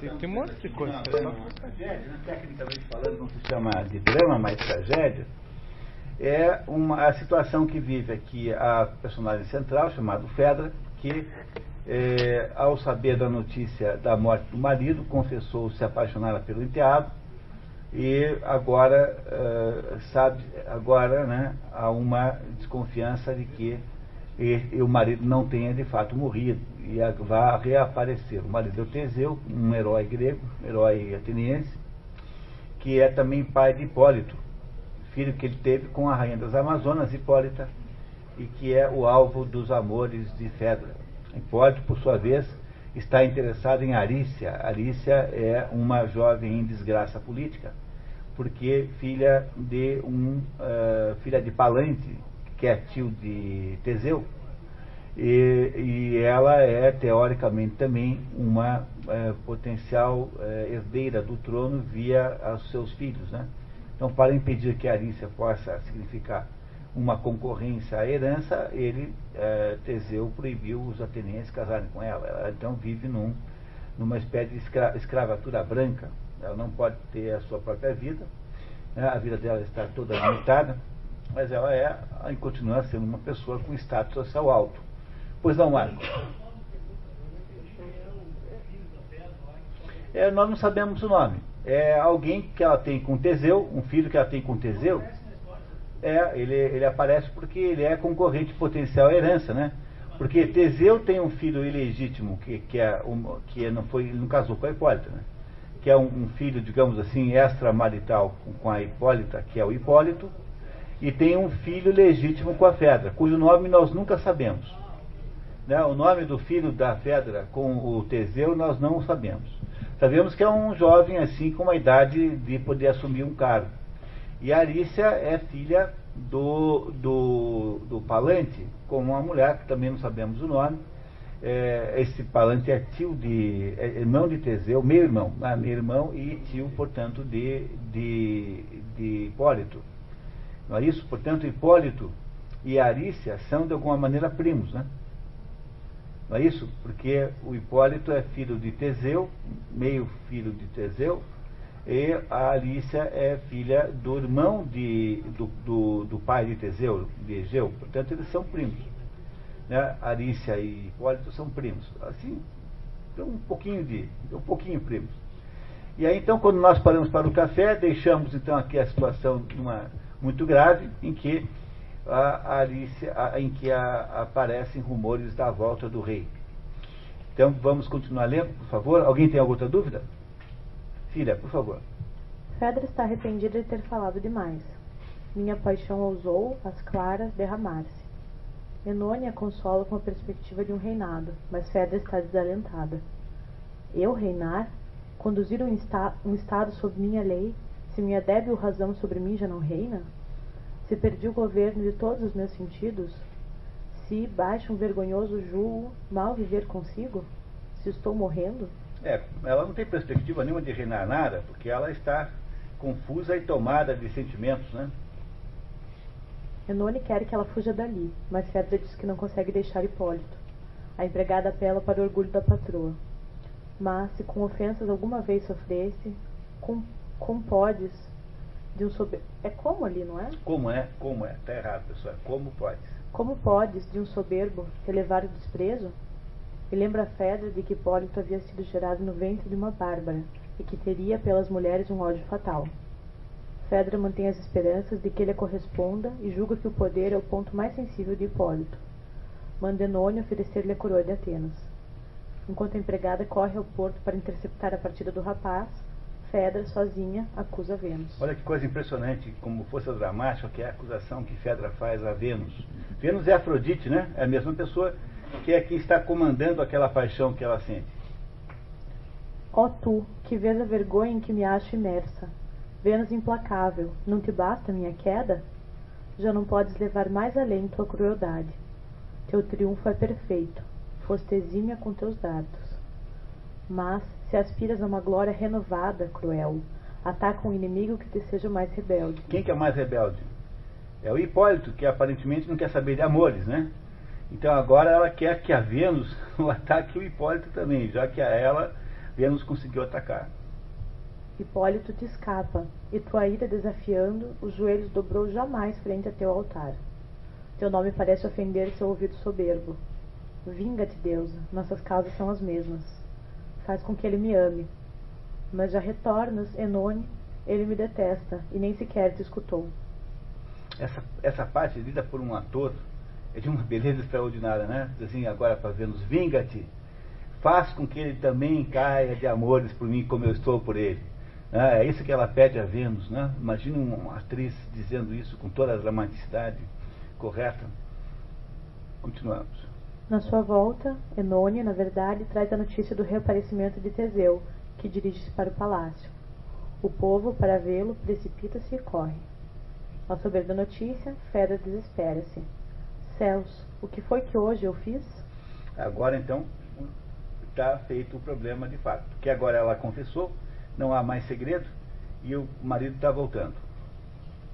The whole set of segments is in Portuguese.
Tem, tem um monte de coisa. Não, é uma tragédia, né? tecnicamente falando, não se chama de drama, mas tragédia. É uma, a situação que vive aqui a personagem central, chamado Fedra, que, é, ao saber da notícia da morte do marido, confessou se apaixonada pelo enteado e agora uh, sabe agora né, há uma desconfiança de que e, e o marido não tenha de fato morrido e vá reaparecer. O marido Teseu, um herói grego, herói ateniense, que é também pai de Hipólito, filho que ele teve com a rainha das Amazonas, Hipólita, e que é o alvo dos amores de Fedra. Hipólito, por sua vez, está interessado em Arícia. Arícia é uma jovem em desgraça política, porque filha de um uh, filha de Palante, que é tio de Teseu, e, e ela é, teoricamente, também uma é, potencial é, herdeira do trono via os seus filhos. Né? Então, para impedir que a Arícia possa significar uma concorrência à herança, ele, é, Teseu, proibiu os atenienses casarem com ela. Ela, então, vive num, numa espécie de escra escravatura branca. Ela não pode ter a sua própria vida, né? a vida dela está toda limitada mas ela é continua sendo uma pessoa com status social alto. Pois não, Marco? É, nós não sabemos o nome. É alguém que ela tem com Teseu, um filho que ela tem com Teseu. É, ele, ele aparece porque ele é concorrente potencial à herança, né? Porque Teseu tem um filho ilegítimo que, que, é um, que não foi, não casou com a Hipólita, né? Que é um, um filho, digamos assim, extramarital com, com a Hipólita, que é o Hipólito, e tem um filho legítimo com a Fedra, cujo nome nós nunca sabemos. Né? O nome do filho da Fedra com o Teseu nós não sabemos. Sabemos que é um jovem assim com uma idade de poder assumir um cargo. E Arícia é filha do, do, do Palante, com uma mulher que também não sabemos o nome. É, esse Palante é tio de. É irmão de Teseu, meio irmão, meio irmão e tio, portanto, de, de, de Hipólito. Não é isso? Portanto, Hipólito e Arícia são de alguma maneira primos, né? Não é isso? Porque o Hipólito é filho de Teseu, meio filho de Teseu, e a Alícia é filha do irmão de, do, do, do pai de Teseu, de Egeu. Portanto, eles são primos. Né? Arícia e Hipólito são primos. Assim, um pouquinho de. um pouquinho primos. E aí então, quando nós paramos para o café, deixamos então aqui a situação numa muito grave, em que a Alice, a, em que a, aparecem rumores da volta do rei. Então vamos continuar lendo, por favor. Alguém tem alguma outra dúvida? Filha, por favor. Fedra está arrependida de ter falado demais. Minha paixão ousou, as claras, derramar-se. Enônia consola com a perspectiva de um reinado, mas Fedra está desalentada. Eu reinar? Conduzir um, esta um estado sob minha lei? Se minha débil razão sobre mim já não reina? Se perdi o governo de todos os meus sentidos? Se baixa um vergonhoso julgo, mal viver consigo? Se estou morrendo? É, ela não tem perspectiva nenhuma de reinar nada, porque ela está confusa e tomada de sentimentos, né? Enone quer que ela fuja dali, mas Fedra diz que não consegue deixar Hipólito. A empregada apela para o orgulho da patroa. Mas, se com ofensas alguma vez sofresse, com como podes de um soberbo. É como ali, não é? Como é? Como é? Está errado, pessoal. Como podes? Como podes, de um soberbo, relevar o desprezo? E lembra a Fedra de que Hipólito havia sido gerado no ventre de uma bárbara e que teria pelas mulheres um ódio fatal. Fedra mantém as esperanças de que ele a corresponda e julga que o poder é o ponto mais sensível de Hipólito. Manda Enônio oferecer-lhe a coroa de Atenas. Enquanto a empregada corre ao porto para interceptar a partida do rapaz, Fedra, sozinha, acusa Vênus. Olha que coisa impressionante, como força dramática, que é a acusação que Fedra faz a Vênus. Vênus é Afrodite, né? É a mesma pessoa que é quem está comandando aquela paixão que ela sente. Ó oh, tu, que vês a vergonha em que me acho imersa, Vênus implacável, não te basta minha queda? Já não podes levar mais além tua crueldade. Teu triunfo é perfeito, foste exímia com teus dardos. Mas, se aspiras a uma glória renovada, cruel, ataca um inimigo que te seja mais rebelde. Quem que é mais rebelde? É o Hipólito, que aparentemente não quer saber de amores, né? Então agora ela quer que a Vênus ataque o Hipólito também, já que a ela Vênus conseguiu atacar. Hipólito te escapa, e tua ira desafiando, os joelhos dobrou jamais frente a teu altar. Teu nome parece ofender seu ouvido soberbo. Vinga-te, deusa, nossas causas são as mesmas. Faz com que ele me ame. Mas já retornas, Enone, ele me detesta, e nem sequer te escutou. Essa, essa parte lida por um ator é de uma beleza extraordinária, né? Assim, agora para Vênus, vinga-te, faz com que ele também caia de amores por mim como eu estou por ele. É isso que ela pede a Vênus, né? Imagina uma atriz dizendo isso com toda a dramaticidade correta. Continuamos. Na sua volta, Enone, na verdade, traz a notícia do reaparecimento de Teseu, que dirige-se para o palácio. O povo, para vê-lo, precipita-se e corre. Ao saber da notícia, Fedra desespera-se. Céus, o que foi que hoje eu fiz? Agora então está feito o problema de fato. Que agora ela confessou, não há mais segredo e o marido está voltando.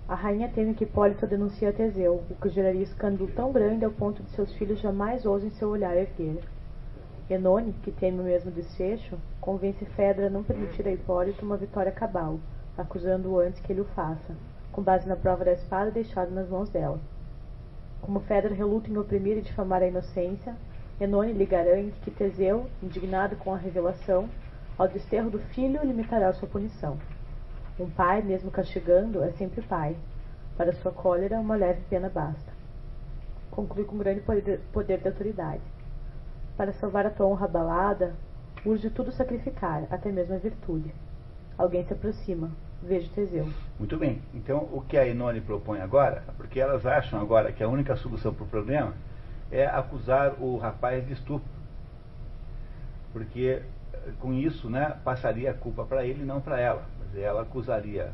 A rainha teme que Hipólito denuncie a Teseu, o que geraria escândalo tão grande ao ponto de seus filhos jamais ousem seu olhar erguer. Enone, que teme o mesmo desfecho, convence Fedra a não permitir a Hipólito uma vitória cabal, acusando-o antes que ele o faça, com base na prova da espada deixada nas mãos dela. Como Fedra reluta em oprimir e difamar a inocência, Enone lhe garante que Teseu, indignado com a revelação, ao desterro do filho limitará sua punição. Um pai, mesmo castigando, é sempre pai. Para sua cólera, uma leve pena basta. Conclui com grande poder, de autoridade. Para salvar a tua honra abalada, urge tudo sacrificar, até mesmo a virtude. Alguém se aproxima. Vejo Teseu. Muito bem. Então, o que a Enone propõe agora, porque elas acham agora que a única solução para o problema é acusar o rapaz de estupro. Porque com isso, né, passaria a culpa para ele e não para ela. Ela acusaria,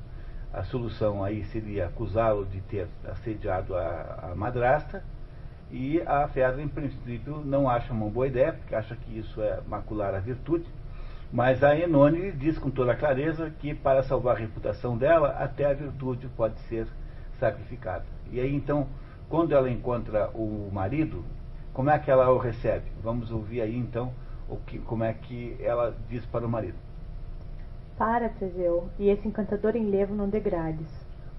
a solução aí seria acusá-lo de ter assediado a, a madrasta e a Fedra, em princípio, não acha uma boa ideia, porque acha que isso é macular a virtude. Mas a Enone diz com toda clareza que para salvar a reputação dela, até a virtude pode ser sacrificada. E aí então, quando ela encontra o marido, como é que ela o recebe? Vamos ouvir aí então o que, como é que ela diz para o marido. Para, Teseu, e esse encantador enlevo não degrades.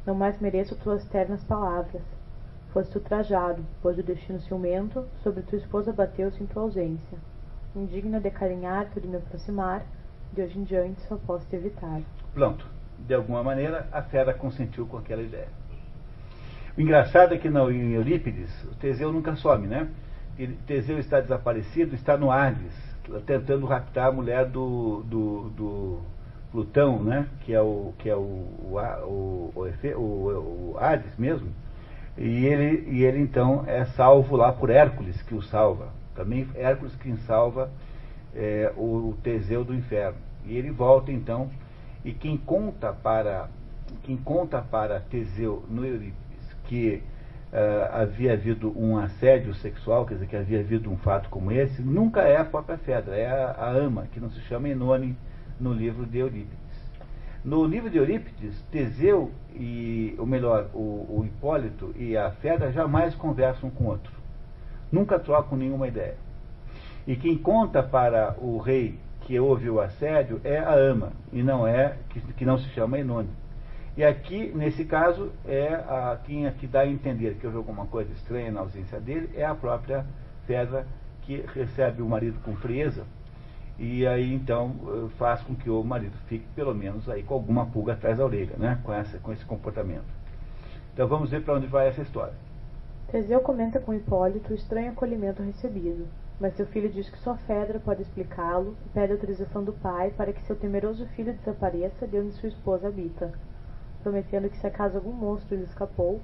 Não mais mereço tuas ternas palavras. Foste ultrajado, pois o destino ciumento sobre tua esposa bateu-se em tua ausência. Indigno de carinhar-te de me aproximar, de hoje em diante só posso te evitar. Pronto. De alguma maneira, a fera consentiu com aquela ideia. O engraçado é que não, em Eurípides, o Teseu nunca some, né? Teseu está desaparecido, está no Hades, tentando raptar a mulher do, do, do Plutão, né? Que é o que é o, o, o, o, o Hades mesmo. E ele, e ele então é salvo lá por Hércules, que o salva. Também Hércules quem salva é, o Teseu do inferno. E ele volta então, e quem conta para, quem conta para Teseu no Eurípides que uh, havia havido um assédio sexual, quer dizer, que havia havido um fato como esse, nunca é a própria Fedra, é a, a ama, que não se chama Enone no livro de Eurípides. No livro de Eurípides, Teseu e, ou melhor, o, o Hipólito e a Fedra jamais conversam com o outro. Nunca trocam nenhuma ideia. E quem conta para o rei que houve o assédio é a ama, e não é, que, que não se chama Enone. E aqui, nesse caso, é a, quem aqui dá a entender que houve alguma coisa estranha na ausência dele é a própria Fedra que recebe o marido com frieza e aí então faz com que o marido fique pelo menos aí com alguma pulga atrás da orelha, né? com, essa, com esse comportamento. Então vamos ver para onde vai essa história. Teseu comenta com Hipólito o estranho acolhimento recebido, mas seu filho diz que só Fedra pode explicá-lo e pede autorização do pai para que seu temeroso filho desapareça de onde sua esposa habita prometendo que se acaso algum monstro lhe escapou,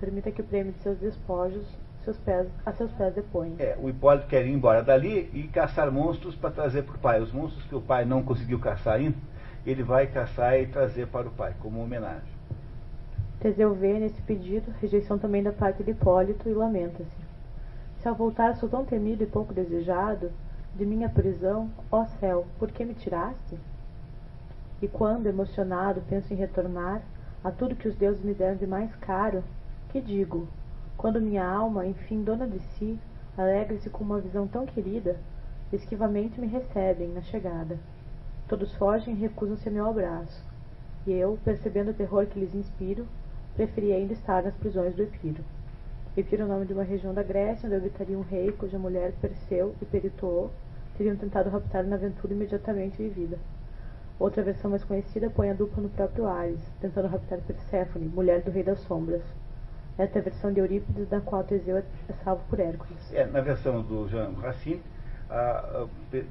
permita que o prêmio de seus despojos seus pés, a seus pés deponha. É, o Hipólito quer ir embora dali e caçar monstros para trazer para o pai. Os monstros que o pai não conseguiu caçar ainda, ele vai caçar e trazer para o pai, como homenagem. Teseu vê nesse pedido rejeição também da parte de Hipólito e lamenta-se. Se ao voltar sou tão temido e pouco desejado, de minha prisão, ó céu, por que me tiraste? E quando, emocionado, penso em retornar, a tudo que os deuses me deram de mais caro, que digo? Quando minha alma, enfim dona de si, alegra-se com uma visão tão querida, esquivamente me recebem na chegada. Todos fogem e recusam-se a meu abraço. E eu, percebendo o terror que lhes inspiro, preferi ainda estar nas prisões do Epiro. Epiro é o nome de uma região da Grécia, onde habitaria um rei cuja mulher Perseu e Peritoo teriam tentado raptar na aventura imediatamente vivida. Outra versão mais conhecida põe a dupla no próprio Ares, tentando raptar Perséfone, mulher do Rei das Sombras. Esta é a versão de Eurípides, da qual Teseu é salvo por Hércules. É, na versão do Jean Racine, a, a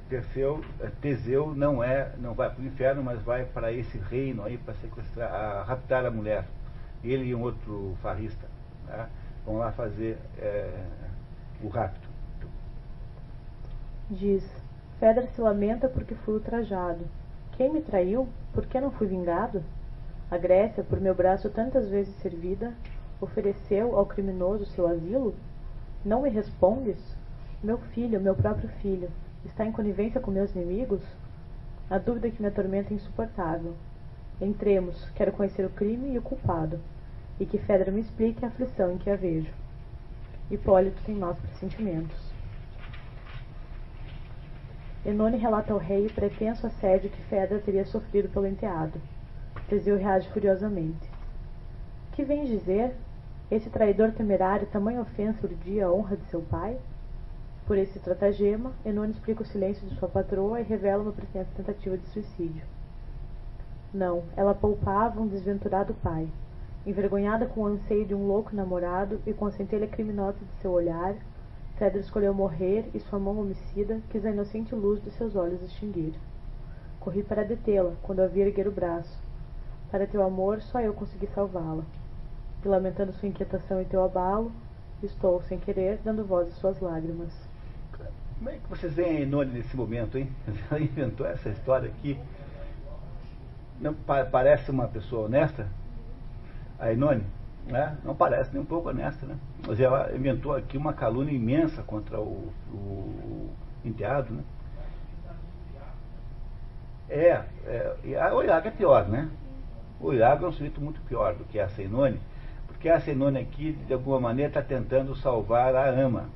Perseu, a Teseu não é, não vai para o inferno, mas vai para esse reino aí para sequestrar, a, raptar a mulher. Ele e um outro farrista né, vão lá fazer é, o rapto. Diz: Fedra se lamenta porque fui ultrajado. Quem me traiu? Por que não fui vingado? A Grécia, por meu braço tantas vezes servida, ofereceu ao criminoso seu asilo? Não me respondes? Meu filho, meu próprio filho, está em conivência com meus inimigos? A dúvida que me atormenta é insuportável. Entremos, quero conhecer o crime e o culpado, e que Fedra me explique a aflição em que a vejo. Hipólito tem maus pressentimentos. Enone relata ao rei o pretenso assédio que Fedra teria sofrido pelo enteado. Teseu reage furiosamente. Que vem dizer? Esse traidor temerário tamanha ofensa urdia a honra de seu pai? Por esse estratagema, Enone explica o silêncio de sua patroa e revela uma pretensa tentativa de suicídio. Não, ela poupava um desventurado pai. Envergonhada com o anseio de um louco namorado e com a centelha criminosa de seu olhar, Fedra escolheu morrer e sua mão homicida quis a inocente luz dos seus olhos extinguir. Corri para detê-la, quando a vi erguer o braço. Para teu amor, só eu consegui salvá-la. Lamentando sua inquietação e teu abalo, estou, sem querer, dando voz às suas lágrimas. Como é que vocês veem a Enone nesse momento, hein? Ela inventou essa história aqui. Não pa parece uma pessoa honesta? A Enone? Né? Não parece nem um pouco honesta, né? Mas ela inventou aqui uma calúnia imensa contra o, o enteado, né? É, é, o Iago é pior, né? O Iago é um sujeito muito pior do que a Senone, porque a Senone aqui, de alguma maneira, está tentando salvar a ama.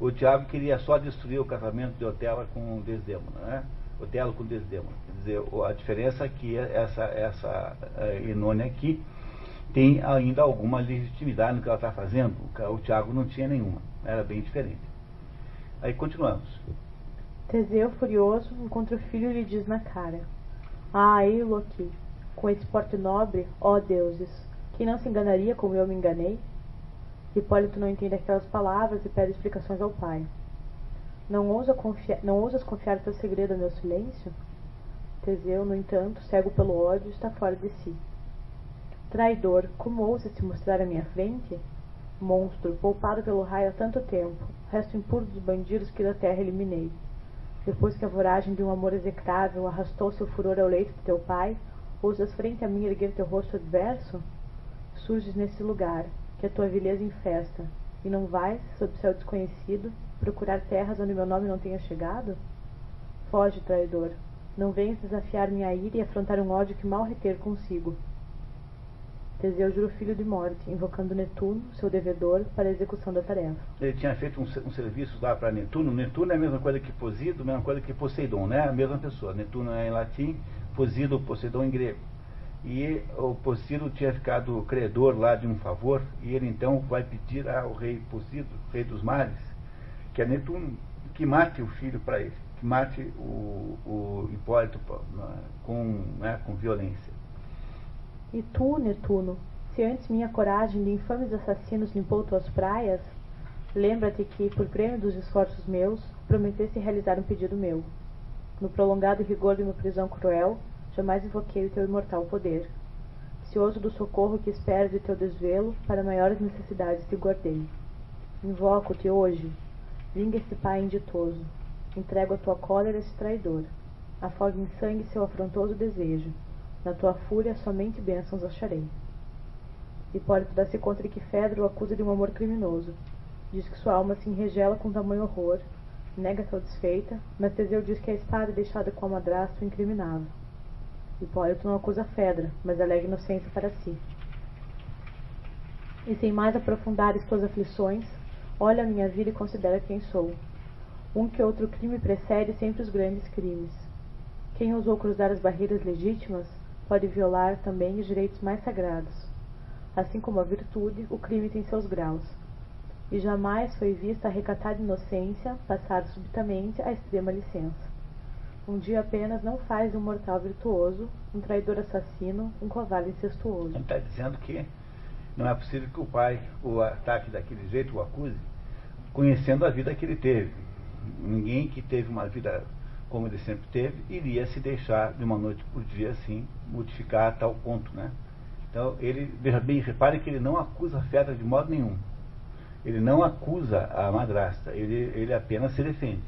O Tiago queria só destruir o casamento de Otelo com Desdemona, né? Otelo com Desdemona. Quer dizer, a diferença é essa, essa Enone aqui tem ainda alguma legitimidade no que ela está fazendo. O Tiago não tinha nenhuma. Era bem diferente. Aí continuamos. Teseu, furioso, encontra o filho e lhe diz na cara: Ah, aqui, com esse porte nobre, ó deuses, quem não se enganaria como eu me enganei? Hipólito não entende aquelas palavras e pede explicações ao pai. Não, ousa confiar, não ousas confiar teu segredo ao meu silêncio? Teseu, no entanto, cego pelo ódio, está fora de si. Traidor, como ousa se mostrar à minha frente? Monstro, poupado pelo raio há tanto tempo, resto impuro dos bandidos que da terra eliminei. Depois que a voragem de um amor execrável arrastou seu furor ao leito de teu pai, ousas frente a mim erguer teu rosto adverso? Surges nesse lugar, que a tua vileza infesta, e não vais, sob céu desconhecido, procurar terras onde meu nome não tenha chegado? Foge, traidor, não venhas desafiar minha ira e afrontar um ódio que mal reter consigo. Teseu jura o filho de morte, invocando Netuno, seu devedor, para a execução da tarefa. Ele tinha feito um, um serviço lá para Netuno. Netuno é a mesma coisa que Posido, a mesma coisa que Poseidon, né? A mesma pessoa. Netuno é em latim, Posido, Poseidon em grego. E o Posido tinha ficado credor lá de um favor, e ele então vai pedir ao rei Posido, rei dos mares, que é Netuno, que mate o filho para ele, que mate o, o Hipólito com, né, com violência. E tu, Netuno, se antes minha coragem de infames assassinos limpou tuas praias, lembra-te que, por prêmio dos esforços meus, prometeste realizar um pedido meu. No prolongado rigor de uma prisão cruel, jamais invoquei o teu imortal poder. Cioso do socorro que espero de teu desvelo, para maiores necessidades te guardei. Invoco-te hoje, vinga este pai inditoso, entrego a tua cólera esse traidor, afogue em sangue seu afrontoso desejo, na tua fúria somente bênçãos acharei. Hipólito dá-se conta de que Fedro o acusa de um amor criminoso. Diz que sua alma se enregela com tamanho horror, nega sua desfeita, mas Teseu diz que a espada deixada com a madrasta o incriminava. Hipólito não acusa Fedra, mas alega inocência para si. E sem mais aprofundar tuas aflições, olha a minha vida e considera quem sou. Um que outro crime precede sempre os grandes crimes. Quem ousou cruzar as barreiras legítimas pode violar também os direitos mais sagrados. Assim como a virtude, o crime tem seus graus. E jamais foi vista a recatada inocência passar subitamente à extrema licença. Um dia apenas não faz um mortal virtuoso, um traidor assassino, um covarde incestuoso. Ele está dizendo que não é possível que o pai o ataque daquele jeito, o acuse, conhecendo a vida que ele teve. Ninguém que teve uma vida como ele sempre teve, iria se deixar de uma noite por dia assim, modificar a tal ponto, né? Então, ele, veja bem, repare que ele não acusa a Fedra de modo nenhum. Ele não acusa a madrasta, ele, ele apenas se defende.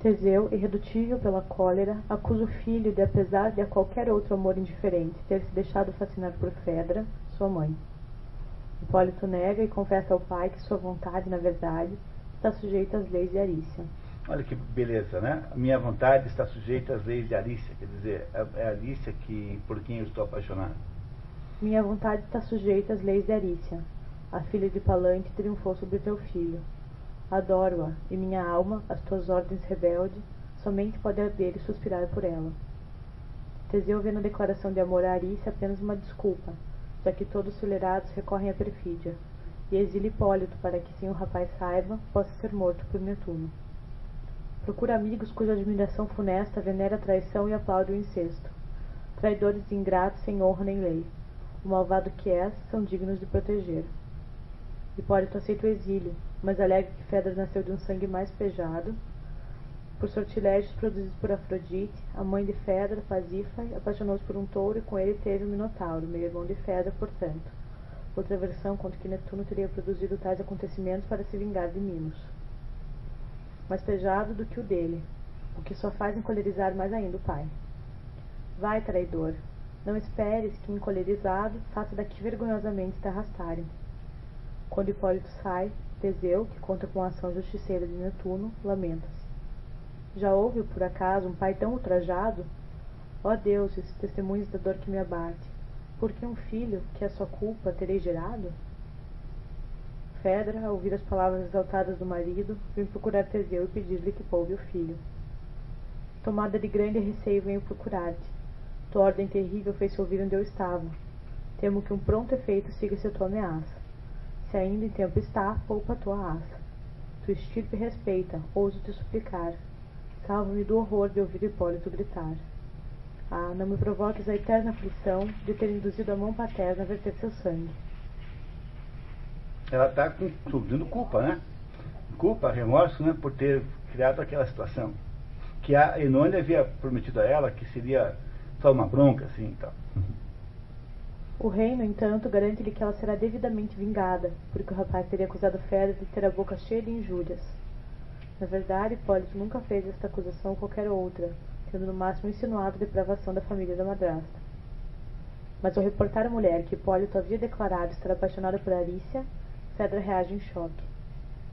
Teseu, irredutível pela cólera, acusa o filho de, apesar de a qualquer outro amor indiferente, ter se deixado fascinar por Fedra, sua mãe. Hipólito nega e confessa ao pai que sua vontade, na verdade, está sujeita às leis de Arícia. Olha que beleza, né? Minha vontade está sujeita às leis de Arícia, quer dizer, é, é Arícia que, por quem eu estou apaixonado. Minha vontade está sujeita às leis de Arícia. A filha de Palante triunfou sobre teu filho. Adoro-a, e minha alma, as tuas ordens rebeldes, somente pode arder e suspirar por ela. Teseu vê na declaração de amor a Arícia apenas uma desculpa, já que todos os tolerados recorrem à perfídia, e exila Hipólito para que, sem o rapaz saiba, possa ser morto por Netuno. Procura amigos cuja admiração funesta venera a traição e aplaude o incesto. Traidores ingratos sem honra nem lei. O malvado que és, são dignos de proteger. Hipólito aceita o exílio, mas alega que Fedra nasceu de um sangue mais pejado, por sortilégios produzidos por Afrodite, a mãe de Fedra, Pasífae, apaixonou-se por um touro e com ele teve o Minotauro, meio irmão de Fedra, portanto. Outra versão conta que Netuno teria produzido tais acontecimentos para se vingar de Minos mais pejado do que o dele, o que só faz encolerizar mais ainda o pai. Vai, traidor, não esperes que, encolerizado, faça daqui vergonhosamente te arrastarem. Quando Hipólito sai, Teseu, que conta com a ação justiceira de Netuno, lamenta-se. Já houve, por acaso, um pai tão ultrajado? Ó deuses, testemunhos da dor que me abate, por que um filho, que é sua culpa, terei gerado? Fedra, ao ouvir as palavras exaltadas do marido, vem procurar Teseu e pedir-lhe que poupe o filho. Tomada de grande receio, venho procurar-te. Tua ordem terrível fez-se ouvir onde eu estava. Temo que um pronto efeito siga-se a tua ameaça. Se ainda em tempo está, poupa a tua aça. Tu estirpe respeita, ouso te suplicar. Salva-me do horror de ouvir Hipólito gritar. Ah, não me provoques a eterna aflição de ter induzido a mão paterna a verter seu sangue ela está subindo culpa, né? Culpa, remorso, né? Por ter criado aquela situação. Que a Enônia havia prometido a ela que seria só uma bronca, assim, então. O rei, no entanto, garante-lhe que ela será devidamente vingada, porque o rapaz teria acusado Fera de ter a boca cheia de injúrias. Na verdade, Hipólito nunca fez esta acusação ou qualquer outra, tendo no máximo insinuado a depravação da família da madrasta. Mas ao reportar à mulher que Hipólito havia declarado estar apaixonado por Arícia, Cedra reage em choque.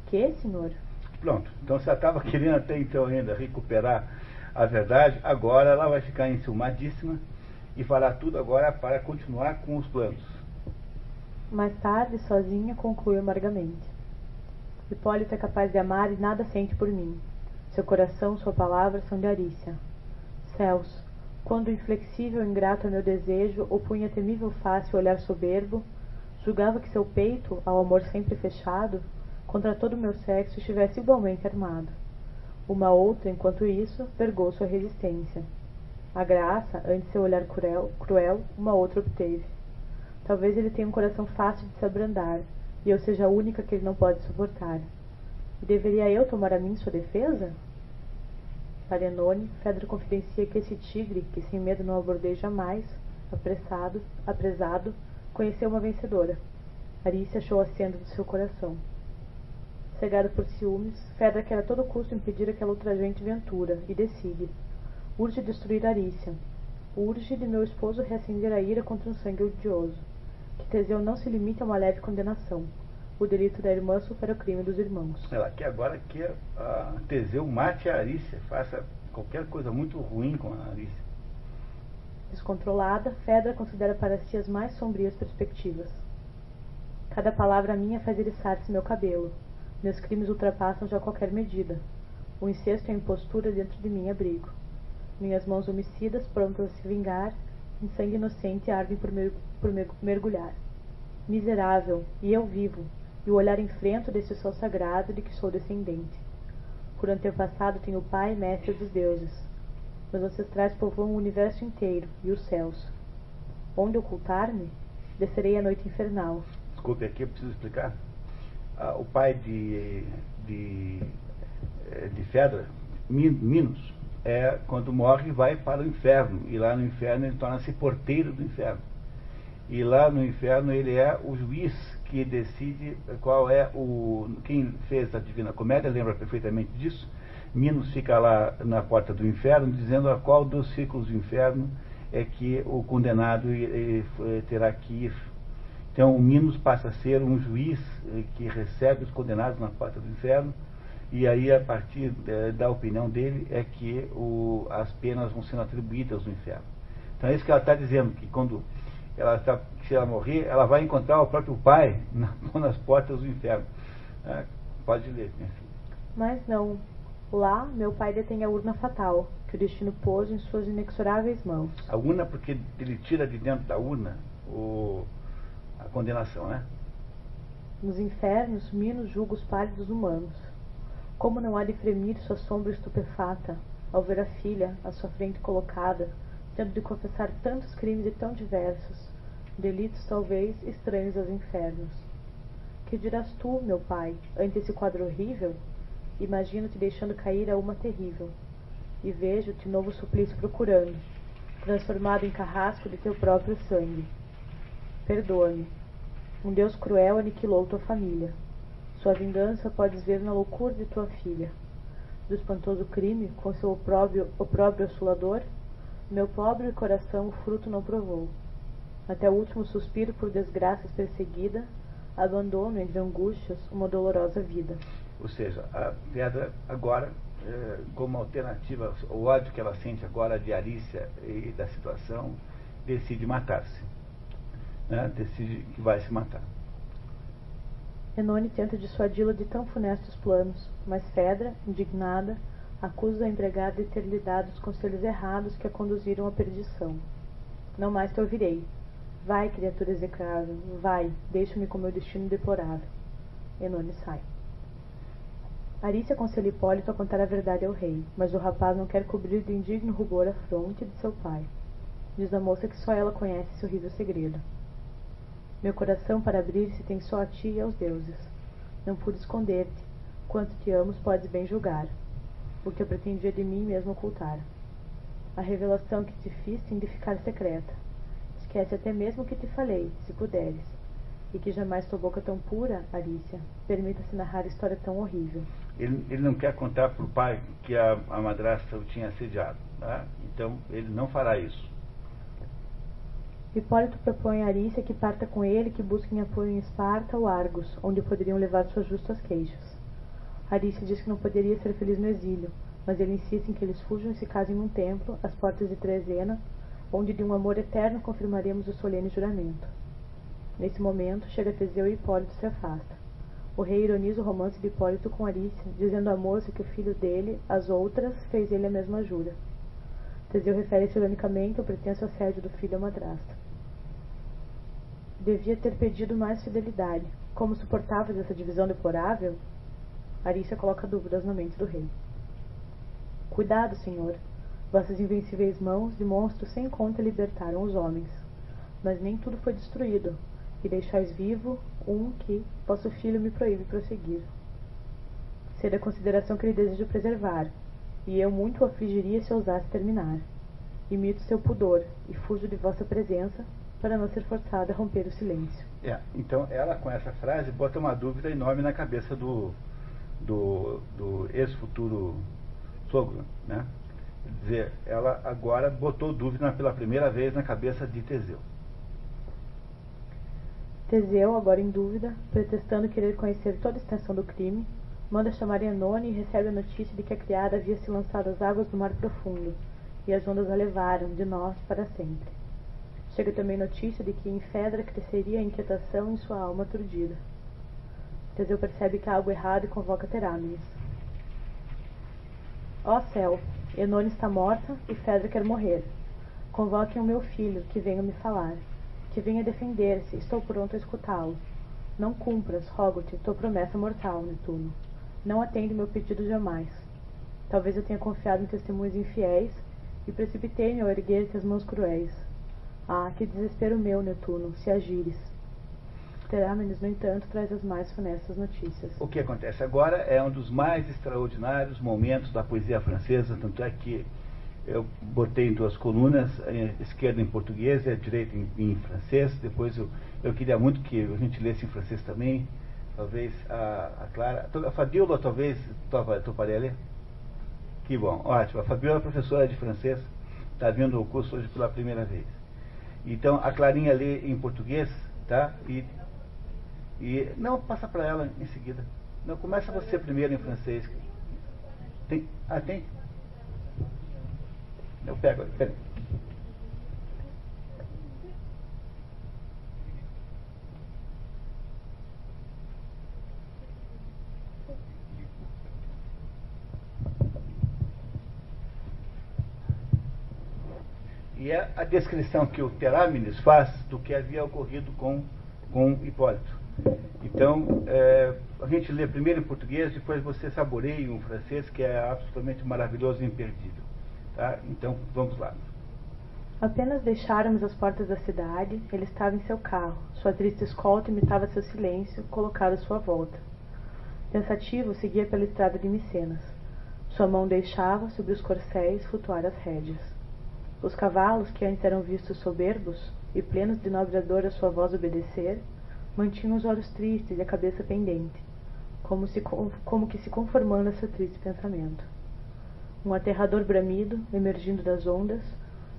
Que, senhor? Pronto. Então, se ela estava querendo até então ainda recuperar a verdade, agora ela vai ficar enciumadíssima e falar tudo agora para continuar com os planos. Mais tarde, sozinha, conclui amargamente. Hipólito é capaz de amar e nada sente por mim. Seu coração, sua palavra são de Arícia. Céus, quando inflexível e ingrato é meu desejo, opunha temível face o olhar soberbo, Julgava que seu peito, ao amor sempre fechado, contra todo o meu sexo estivesse igualmente armado. Uma outra, enquanto isso, vergou sua resistência. A graça, antes seu olhar cruel, cruel, uma outra obteve. Talvez ele tenha um coração fácil de se abrandar, e eu seja a única que ele não pode suportar. E deveria eu tomar a mim sua defesa? Para Enone, Fedro confidencia que esse tigre, que sem medo não abordei jamais, apressado, apresado, Conheceu uma vencedora. Arícia achou a senda do seu coração. Cegado por ciúmes, Fedra quer a todo custo impedir aquela ultrajante ventura, e decide. Urge destruir Arícia. Urge de meu esposo reacender a ira contra um sangue odioso. Que Teseu não se limite a uma leve condenação. O delito da irmã supera o crime dos irmãos. Ela quer agora que a Teseu mate a Arícia, faça qualquer coisa muito ruim com a Arícia. Descontrolada, Fedra considera para si as mais sombrias perspectivas. Cada palavra minha faz eriçar-se meu cabelo. Meus crimes ultrapassam já qualquer medida. O incesto e a impostura dentro de mim abrigo. Minhas mãos homicidas, prontas a se vingar, em sangue inocente ardem por, mer por mer mergulhar. Miserável, e eu vivo, e o olhar enfrento desse sol sagrado de que sou descendente. Por antepassado tenho o Pai, mestre dos deuses. Meus ancestrais povoam o universo inteiro e os céus. Onde ocultar-me? Descerei a noite infernal. Desculpe, aqui eu preciso explicar. Ah, o pai de, de, eh, de Fedra, Minos, é, quando morre, vai para o inferno. E lá no inferno ele torna-se porteiro do inferno. E lá no inferno ele é o juiz que decide qual é o. Quem fez a Divina Comédia lembra perfeitamente disso. Minos fica lá na porta do inferno, dizendo a qual dos ciclos do inferno é que o condenado terá que ir. Então, o Minos passa a ser um juiz eh, que recebe os condenados na porta do inferno, e aí, a partir eh, da opinião dele, é que o, as penas vão sendo atribuídas no inferno. Então, é isso que ela está dizendo, que quando ela está, se ela morrer, ela vai encontrar o próprio pai na, nas portas do inferno. É, pode ler, minha filha. Mas não. Lá, meu pai detém a urna fatal, que o destino pôs em suas inexoráveis mãos. A urna, porque ele tira de dentro da urna o, a condenação, né? Nos infernos, Minos julga os pálidos humanos. Como não há de fremir sua sombra estupefata, ao ver a filha, à sua frente colocada, tendo de confessar tantos crimes e tão diversos, delitos talvez estranhos aos infernos. Que dirás tu, meu pai, ante esse quadro horrível? Imagino-te deixando cair a uma terrível, e vejo-te novo suplício procurando, transformado em carrasco de teu próprio sangue. Perdoa-me. Um Deus cruel aniquilou tua família. Sua vingança podes ver na loucura de tua filha. Do espantoso crime, com seu opróbrio, opróbrio assolador, meu pobre coração o fruto não provou. Até o último suspiro por desgraças perseguida, abandono entre angústias uma dolorosa vida. Ou seja, a pedra agora, é, como alternativa, o ódio que ela sente agora de Arícia e da situação, decide matar-se. Né? Decide que vai se matar. Enone tenta dissuadi-la de tão funestos planos, mas Fedra, indignada, acusa a empregada de ter lhe dado os conselhos errados que a conduziram à perdição. Não mais te ouvirei. Vai, criatura execrável, vai, deixa-me com meu destino deplorável. Enone sai. Arícia aconselha Hipólito a contar a verdade ao rei, mas o rapaz não quer cobrir de indigno rubor a fronte de seu pai. Diz a moça que só ela conhece esse horrível segredo. Meu coração para abrir-se tem só a ti e aos deuses. Não pude esconder-te. Quanto te amo, podes bem julgar. O que eu pretendia de mim mesmo ocultar. A revelação que te fiz tem de ficar secreta. Esquece até mesmo o que te falei, se puderes. E que jamais tua boca tão pura, Arícia, permita-se narrar história tão horrível. Ele, ele não quer contar para o pai que a, a madrasta o tinha assediado. Tá? Então, ele não fará isso. Hipólito propõe a Arícia que parta com ele que busquem apoio em Esparta ou Argos, onde poderiam levar suas justas queixas. Arícia diz que não poderia ser feliz no exílio, mas ele insiste em que eles fujam e se casem num templo, às portas de Trezena, onde de um amor eterno confirmaremos o solene juramento. Nesse momento, chega Teseu e Hipólito se afasta. O rei ironiza o romance de Hipólito com Arícia, dizendo à moça que o filho dele, as outras, fez ele a mesma jura. Teseu refere-se ironicamente ao pretenso assédio do filho à madrasta. Devia ter pedido mais fidelidade. Como suportavas essa divisão deplorável? Arícia coloca dúvidas na mente do rei. Cuidado, senhor. Vossas invencíveis mãos de monstros sem conta libertaram os homens. Mas nem tudo foi destruído, e deixais vivo um que vosso filho me proíbe prosseguir. Ser a consideração que ele deseja preservar, e eu muito o afligiria se ousasse terminar. Imito seu pudor, e fujo de vossa presença, para não ser forçada a romper o silêncio. É, então ela com essa frase bota uma dúvida enorme na cabeça do, do, do ex-futuro sogro, né? Quer dizer, ela agora botou dúvida pela primeira vez na cabeça de Teseu. Teseu, agora em dúvida, pretextando querer conhecer toda a extensão do crime, manda chamar Enone e recebe a notícia de que a criada havia se lançado às águas do mar profundo, e as ondas a levaram de nós para sempre. Chega também notícia de que em Fedra cresceria a inquietação em sua alma aturdida. Teseu percebe que há algo errado e convoca Terâmenes. Ó céu, Enone está morta e Fedra quer morrer. Convoquem o meu filho, que venha me falar. Que venha defender-se, estou pronto a escutá-lo. Não cumpras, rogo-te, tua promessa mortal, Netuno. Não atende meu pedido jamais. Talvez eu tenha confiado em testemunhos infiéis e precipitei-me ao erguer-te as mãos cruéis. Ah, que desespero meu, Netuno, se agires. Terámenes, no entanto, traz as mais funestas notícias. O que acontece agora é um dos mais extraordinários momentos da poesia francesa, tanto é que eu botei em duas colunas, esquerda em português e a direita em, em francês. Depois eu, eu queria muito que a gente lesse em francês também. Talvez a, a Clara. A Fabiola talvez toparia ler? Que bom, ótimo. A Fabiola é professora de francês, está vindo o curso hoje pela primeira vez. Então a Clarinha lê em português, tá? E, e não, passa para ela em seguida. Não, começa você primeiro em francês. Tem, ah, tem? Eu pego, pego. E é a descrição que o Terámenes faz do que havia ocorrido com, com Hipólito. Então, é, a gente lê primeiro em português, depois você saboreia um francês que é absolutamente maravilhoso e imperdível. Tá? Então, vamos lá. Apenas deixáramos as portas da cidade, ele estava em seu carro. Sua triste escolta imitava seu silêncio, colocado à sua volta. Pensativo, seguia pela estrada de Micenas. Sua mão deixava, sobre os corcéis, flutuar as rédeas. Os cavalos, que antes eram vistos soberbos e plenos de nobre dor a sua voz obedecer, mantinham os olhos tristes e a cabeça pendente, como, se, como que se conformando a seu triste pensamento. Um aterrador bramido, emergindo das ondas,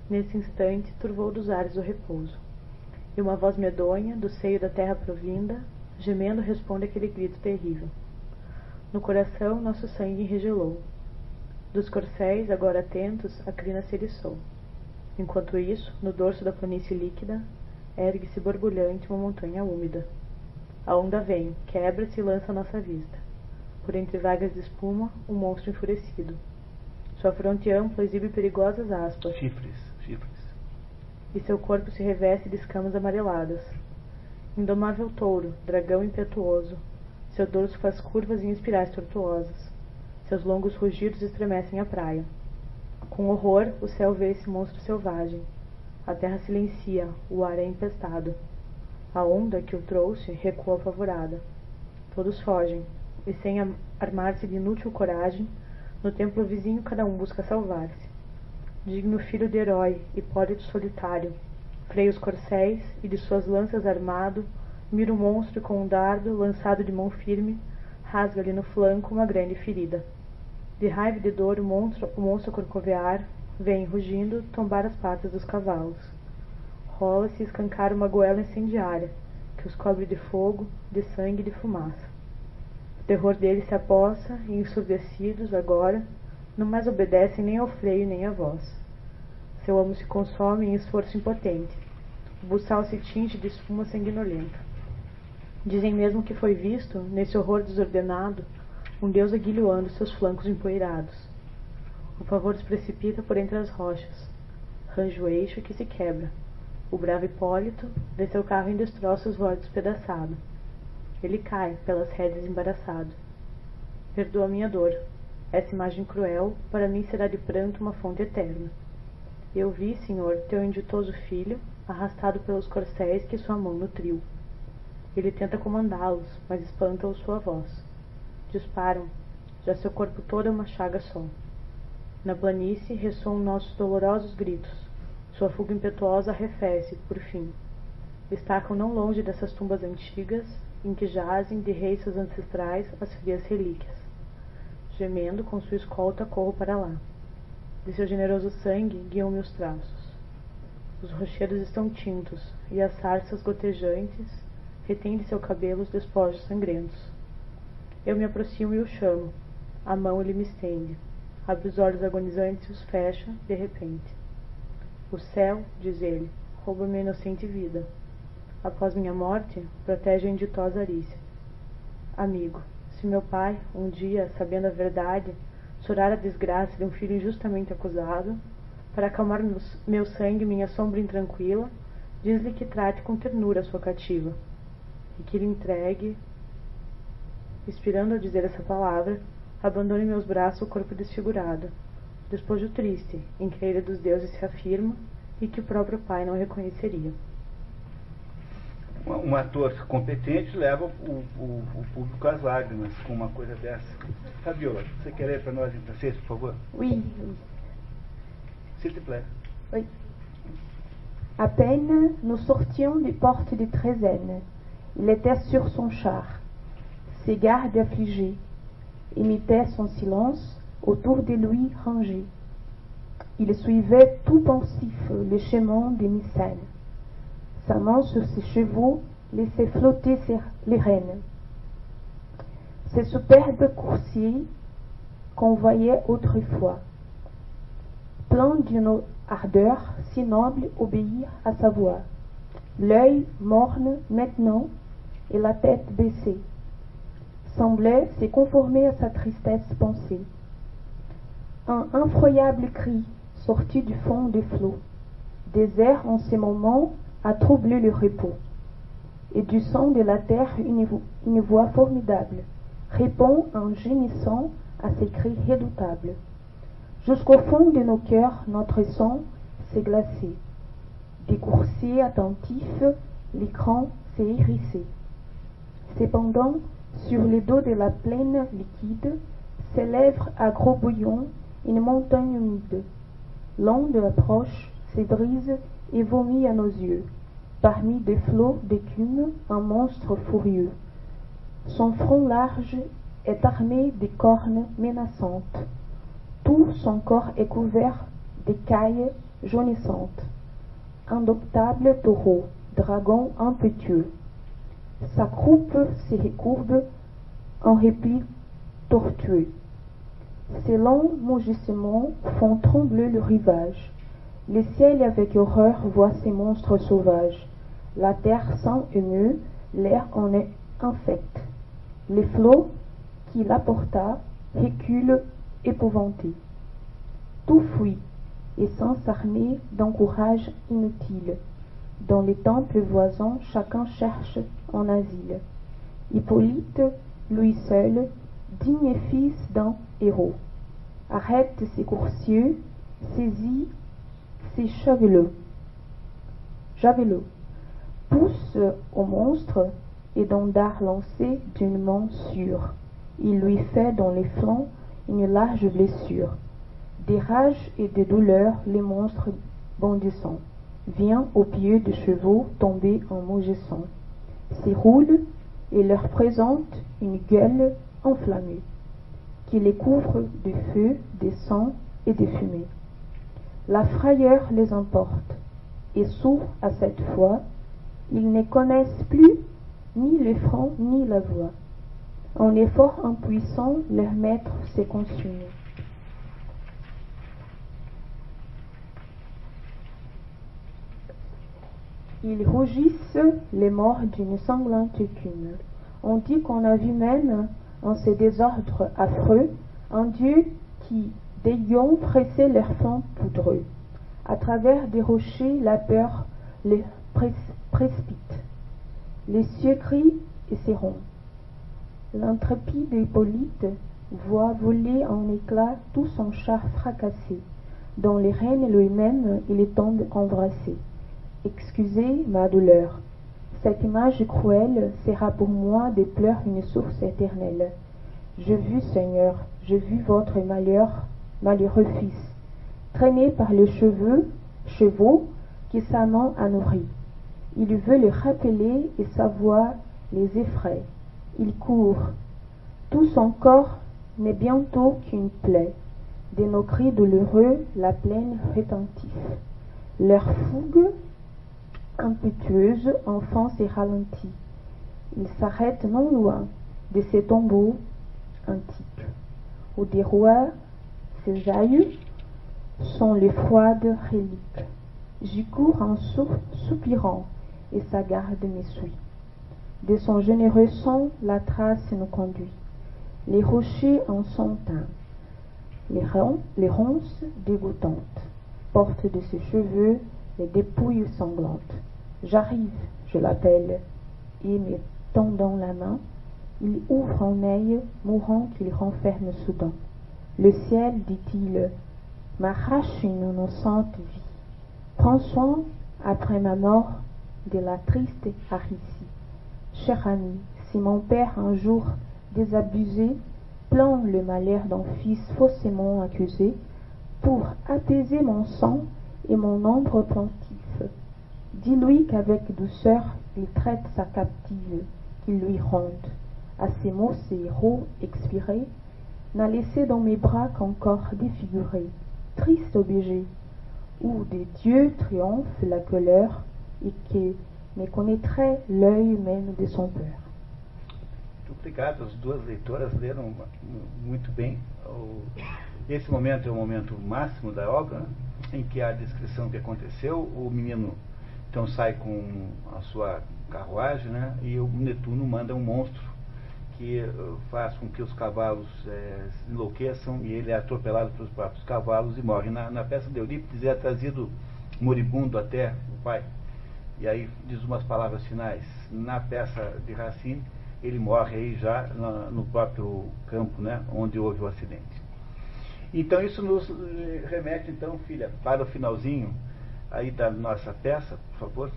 nesse instante turvou dos ares o repouso. E uma voz medonha, do seio da terra provinda, gemendo responde aquele grito terrível. No coração nosso sangue enregelou. Dos corcéis, agora atentos, a crina se eriçou. Enquanto isso, no dorso da planície líquida, ergue-se borbulhante uma montanha úmida. A onda vem, quebra-se e lança a nossa vista. Por entre vagas de espuma, um monstro enfurecido. Sua fronte ampla exibe perigosas aspas. Chifres, chifres. E seu corpo se reveste de escamas amareladas. Indomável touro, dragão impetuoso. Seu dorso faz curvas em espirais tortuosas. Seus longos rugidos estremecem a praia. Com horror, o céu vê esse monstro selvagem. A terra silencia, o ar é empestado. A onda que o trouxe recua apavorada. Todos fogem, e sem armar-se de inútil coragem, no templo vizinho cada um busca salvar-se. Digno filho de herói, Hipólito solitário, freia os corcéis e de suas lanças armado, mira o monstro com um dardo, lançado de mão firme, rasga-lhe no flanco uma grande ferida. De raiva e de dor o monstro, o monstro corcovear, vem, rugindo, tombar as patas dos cavalos. Rola-se e escancara uma goela incendiária, que os cobre de fogo, de sangue e de fumaça. O terror deles se apossa, e ensurdecidos, agora, não mais obedecem nem ao freio nem à voz. Seu amo se consome em esforço impotente. O buçal se tinge de espuma sanguinolenta. Dizem mesmo que foi visto, nesse horror desordenado, um deus aguilhoando seus flancos empoeirados. O pavor se precipita por entre as rochas. Range o eixo que se quebra. O bravo Hipólito vê seu carro em destroços voar despedaçado. Ele cai pelas rédeas embaraçado. Perdoa minha dor. Essa imagem cruel para mim será de pranto uma fonte eterna. Eu vi, Senhor, teu inditoso filho, arrastado pelos corcéis que sua mão nutriu. Ele tenta comandá-los, mas espanta-os sua voz. Disparam, já seu corpo todo é uma chaga só. Na planície ressoam nossos dolorosos gritos. Sua fuga impetuosa arrefece, por fim. Destacam não longe dessas tumbas antigas em que jazem de reis seus ancestrais as frias relíquias. Gemendo com sua escolta corro para lá. De seu generoso sangue guiam-me os traços. Os rochedos estão tintos, e as sarças gotejantes retêm de seu cabelo os despojos sangrentos. Eu me aproximo e o chamo. A mão ele me estende. Abre os olhos agonizantes e os fecha, de repente. O céu, diz ele, rouba minha inocente vida após minha morte, protege a inditosa Arícia. Amigo, se meu pai, um dia, sabendo a verdade, chorar a desgraça de um filho injustamente acusado, para acalmar meu, sangue minha sombra intranquila, diz-lhe que trate com ternura a sua cativa, e que lhe entregue, expirando ao dizer essa palavra, abandone em meus braços o corpo desfigurado, despojo triste, em que a ira dos deuses se afirma e que o próprio pai não reconheceria. Um, ator competente leva o, o, o, público às lágrimas com uma coisa dessa. Fabiola, você quer ler para nós em francês, por favor? Oui, oui. S'il te plaît. Oui. À peine nous sortions des portes de Trézène. Il était sur son char. Ses gardes affligés imitaient son silence autour de lui rangés. Il suivait tout pensif le chemin des Mycènes. Sa main sur ses chevaux laissait flotter les rênes. Ces superbes coursiers qu'on voyait autrefois, pleins d'une ardeur si noble obéir à sa voix, l'œil morne maintenant et la tête baissée, semblaient se conformer à sa tristesse pensée. Un effroyable cri sorti du fond des flots, désert en ces moments a troublé le repos. Et du son de la terre une, une voix formidable répond en gémissant à ces cris redoutables. Jusqu'au fond de nos cœurs, notre sang s'est glacé. Des coursiers attentifs, l'écran s'est hérissé. Cependant, sur le dos de la plaine liquide, s'élève à gros bouillons une montagne humide. L'onde approche, se brise et vomit à nos yeux, parmi des flots d'écume, un monstre furieux. Son front large est armé de cornes menaçantes. Tout son corps est couvert d'écailles jaunissantes. Indomptable taureau, dragon impétueux. Sa croupe se recourbe en repli tortueux. Ses longs mugissements font trembler le rivage. Le ciel avec horreur voit ces monstres sauvages. La terre sent émue, l'air en est infect. Les flots qui l'apporta reculent épouvantés. Tout fuit, et sans s'armer d'un courage inutile. Dans les temples voisins, chacun cherche en asile. Hippolyte, lui seul, digne fils d'un héros, arrête ses coursiers, saisit ses cheveleux, javelots, pousse au monstre et d'un dard lancé d'une main sûre, il lui fait dans les flancs une large blessure. Des rages et des douleurs, les monstres bondissant, vient au pied des chevaux tombés en maugissant, s'éroule et leur présente une gueule enflammée, qui les couvre de feu, de sang et de fumée. La frayeur les emporte, et sourds à cette fois, ils ne connaissent plus ni le front ni la voix. En effort impuissant, leur maître s'est consumé. Ils rougissent les morts d'une sanglante écume. On dit qu'on a vu même, en ces désordres affreux, un dieu qui, des lions pressait leurs flancs poudreux. À travers des rochers, la peur les précipite. Les cieux crient et s'éront. L'intrépide Hippolyte voit voler en éclats tout son char fracassé. Dans les rênes lui-même, il tombe embrassé. Excusez ma douleur. Cette image cruelle sera pour moi des pleurs une source éternelle. Je vis, Seigneur, je vis votre malheur, malheureux fils, traîné par les cheveux, chevaux qui sa main a nourri. Il veut les rappeler et sa voix les effraie. Il court. Tout son corps n'est bientôt qu'une plaie. De nos cris douloureux, la plaine retentit. Leur fougue impétueuse enfonce et ralentit. Ils s'arrêtent non loin de ces tombeaux antiques, où des rois, ces aïeux, sont les froides reliques. J'y cours en soupirant, et sa garde me suit. De son généreux son, la trace nous conduit. Les rochers en sont teints. les, les ronces dégoûtantes, porte de ses cheveux les dépouilles sanglantes. J'arrive, je l'appelle, et me tendant la main, il ouvre en œil, mourant qu'il renferme soudain. Le ciel, dit-il, m'arrache une innocente vie. Prends soin, après ma mort, de la triste Aricie. Cher ami, si mon père un jour désabusé plaint le malheur d'un fils faussement accusé, pour apaiser mon sang et mon ombre plaintif, dis-lui qu'avec douceur il traite sa captive, qu'il lui rende. À ces mots, ces héros expirés n'a laissé dans mes bras qu'un corps défiguré, triste objet, où des dieux triomphe la colère et que me connaîtrait l'œil même de son père. Esse momento é o momento máximo da obra, né, em que há a descrição que aconteceu. O menino então sai com a sua carruagem, né, e o Netuno manda um monstro que eh, faz com que os cavalos eh, se enlouqueçam e ele é atropelado pelos próprios cavalos e morre. Na, na peça de Eurípides é trazido moribundo até o pai. E aí diz umas palavras finais. Na peça de Racine, ele morre aí já na- no próprio campo, né, onde houve o acidente. Então isso nos eh, remete, então, filha, para o finalzinho aí da nossa peça, por favor.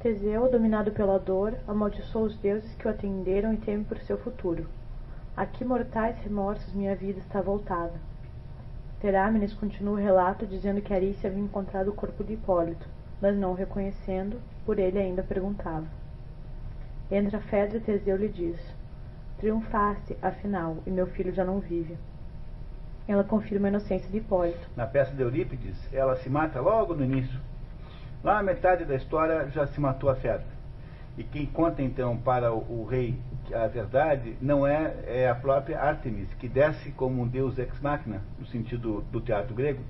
Teseu, dominado pela dor, amaldiçoou os deuses que o atenderam e teme por seu futuro. A que mortais remorsos minha vida está voltada. Terámenes continua o relato dizendo que Arícia havia encontrado o corpo de Hipólito, mas não o reconhecendo, por ele ainda perguntava. Entra Fedra e Teseu lhe diz: Triunfaste, afinal, e meu filho já não vive. Ela confirma a inocência de Hipólito. Na peça de Eurípides, ela se mata logo no início. Lá na metade da história já se matou a Fedra. E quem conta então para o, o rei a verdade não é, é a própria Artemis, que desce como um deus ex machina, no sentido do teatro grego,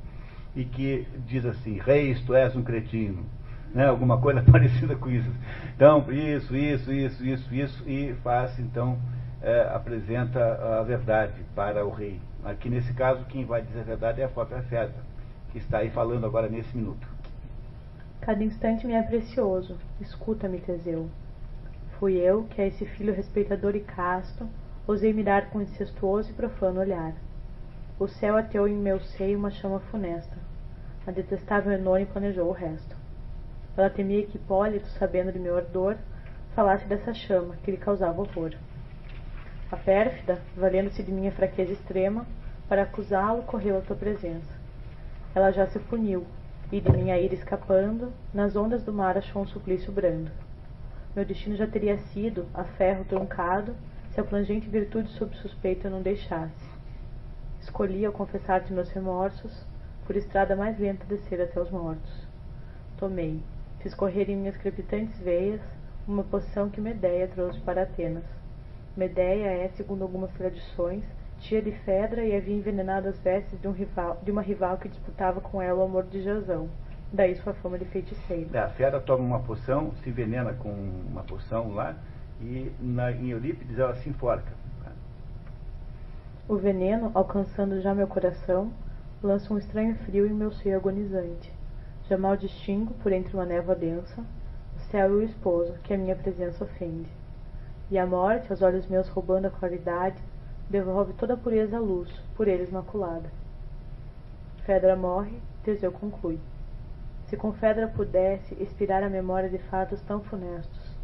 e que diz assim: Reis, tu és um cretino. Né? Alguma coisa parecida com isso. Então, isso, isso, isso, isso, isso, e faz então, é, apresenta a verdade para o rei. Aqui nesse caso, quem vai dizer a verdade é a própria Fedra, que está aí falando agora nesse minuto. Cada instante me é precioso. Escuta-me, Teseu. Fui eu que a esse filho respeitador e casto ousei mirar com incestuoso e profano olhar. O céu ateu em meu seio uma chama funesta. A detestável Enone planejou o resto. Ela temia que Hipólito, sabendo de meu ardor, falasse dessa chama que lhe causava horror. A pérfida, valendo-se de minha fraqueza extrema, para acusá-lo, correu à tua presença. Ela já se puniu, e de minha ira escapando, nas ondas do mar achou um suplício brando. Meu destino já teria sido, a ferro truncado, se a plangente virtude sob suspeita eu não deixasse. Escolhi, ao confessar-te meus remorsos, por estrada mais lenta descer até os mortos. Tomei, fiz correr em minhas crepitantes veias uma poção que Medeia trouxe para Atenas. Medeia é, segundo algumas tradições, tia de Fedra e havia envenenado as vestes de, um rival, de uma rival que disputava com ela o amor de Jasão. Daí sua fama de feiticeira. É, A Fera toma uma poção, se envenena com uma poção lá, e na, em Eurípides ela se enforca. O veneno, alcançando já meu coração, lança um estranho frio em meu seio agonizante. Já mal distingo, por entre uma névoa densa, o céu e o esposo, que a minha presença ofende. E a morte, aos olhos meus roubando a claridade, devolve toda a pureza à luz, por eles maculada. Fedra morre, Teseu conclui. Se com Fedra pudesse expirar a memória de fatos tão funestos,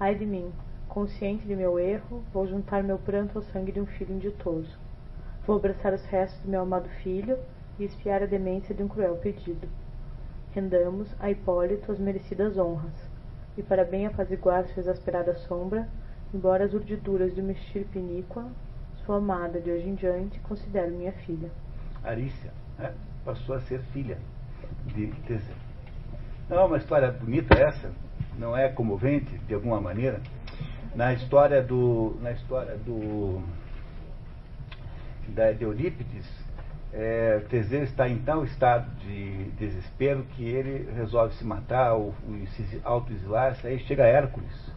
ai de mim, consciente de meu erro, vou juntar meu pranto ao sangue de um filho inditoso. Vou abraçar os restos do meu amado filho e espiar a demência de um cruel pedido. Rendamos a Hipólito as merecidas honras, e para bem apaziguar sua exasperada sombra, embora as urdiduras de uma estirpe sua amada de hoje em diante considero minha filha. Arícia né, passou a ser filha de Teseu. Não é uma história bonita essa? Não é comovente de alguma maneira? Na história do, na história do da, de Eurípides, é, Teseu está em tal estado de desespero que ele resolve se matar ou, ou se autoexilar. Aí chega Hércules,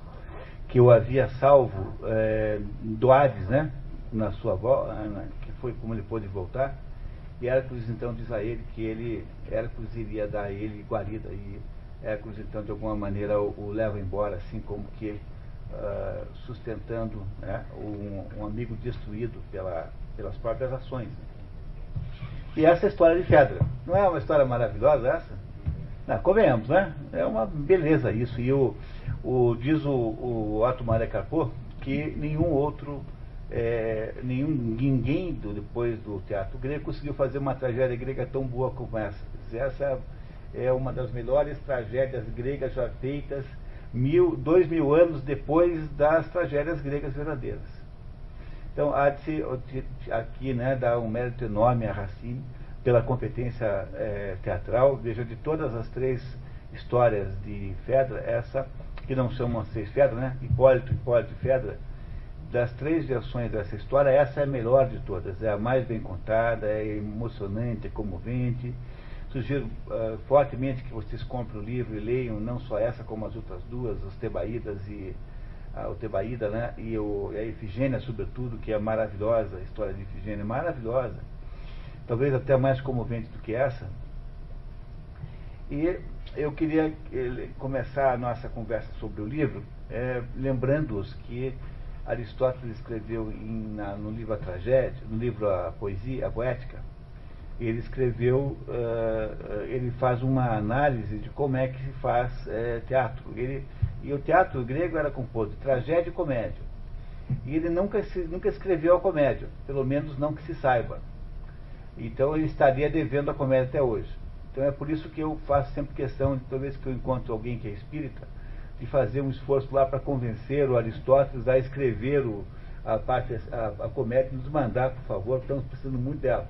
que o havia salvo é, do Hades, né? na sua volta, que foi como ele pôde voltar, e Hércules então diz a ele que ele, Hércules iria dar a ele guarida, e Hércules então de alguma maneira o, o leva embora, assim como que uh, sustentando né, um, um, amigo destruído pela, pelas próprias ações. E essa é a história de Fedra. Não é uma história maravilhosa essa? Não, comemos, né? É uma beleza isso. E o, o, diz o, o Otto Maria Carpo que nenhum outro, é, nenhum, ninguém do, depois do teatro grego conseguiu fazer uma tragédia grega tão boa como essa. Essa é uma das melhores tragédias gregas já feitas mil, dois mil anos depois das tragédias gregas verdadeiras. Então, há de se, aqui né, dá um mérito enorme a Racine pela competência é, teatral. Veja, de todas as três histórias de Fedra, essa, que não chamam seis Fedra, né? Hipólito, Hipólito e Fedra, das três versões dessa história, essa é a melhor de todas. É a mais bem contada, é emocionante, é comovente. Sugiro uh, fortemente que vocês comprem o livro e leiam não só essa, como as outras duas, os Tebaídas e a, o Tebaída, né? E o, a Efigênia, sobretudo, que é maravilhosa, a história de Efigênia, maravilhosa. Talvez até mais comovente do que essa. E eu queria eh, começar a nossa conversa sobre o livro é, lembrando-os que Aristóteles escreveu em, na, no livro A Tragédia, no livro A Poesia, a Poética, ele escreveu, uh, ele faz uma análise de como é que se faz teatro. Ele, e o teatro grego era composto de tragédia e comédia. E ele nunca, se, nunca escreveu a comédia, pelo menos não que se saiba. Então ele estaria devendo a comédia até hoje. Então é por isso que eu faço sempre questão, de, toda vez que eu encontro alguém que é espírita, de fazer um esforço lá para convencer o Aristóteles a escrever o, a parte, a, a comédia nos mandar, por favor, estamos precisando muito dela.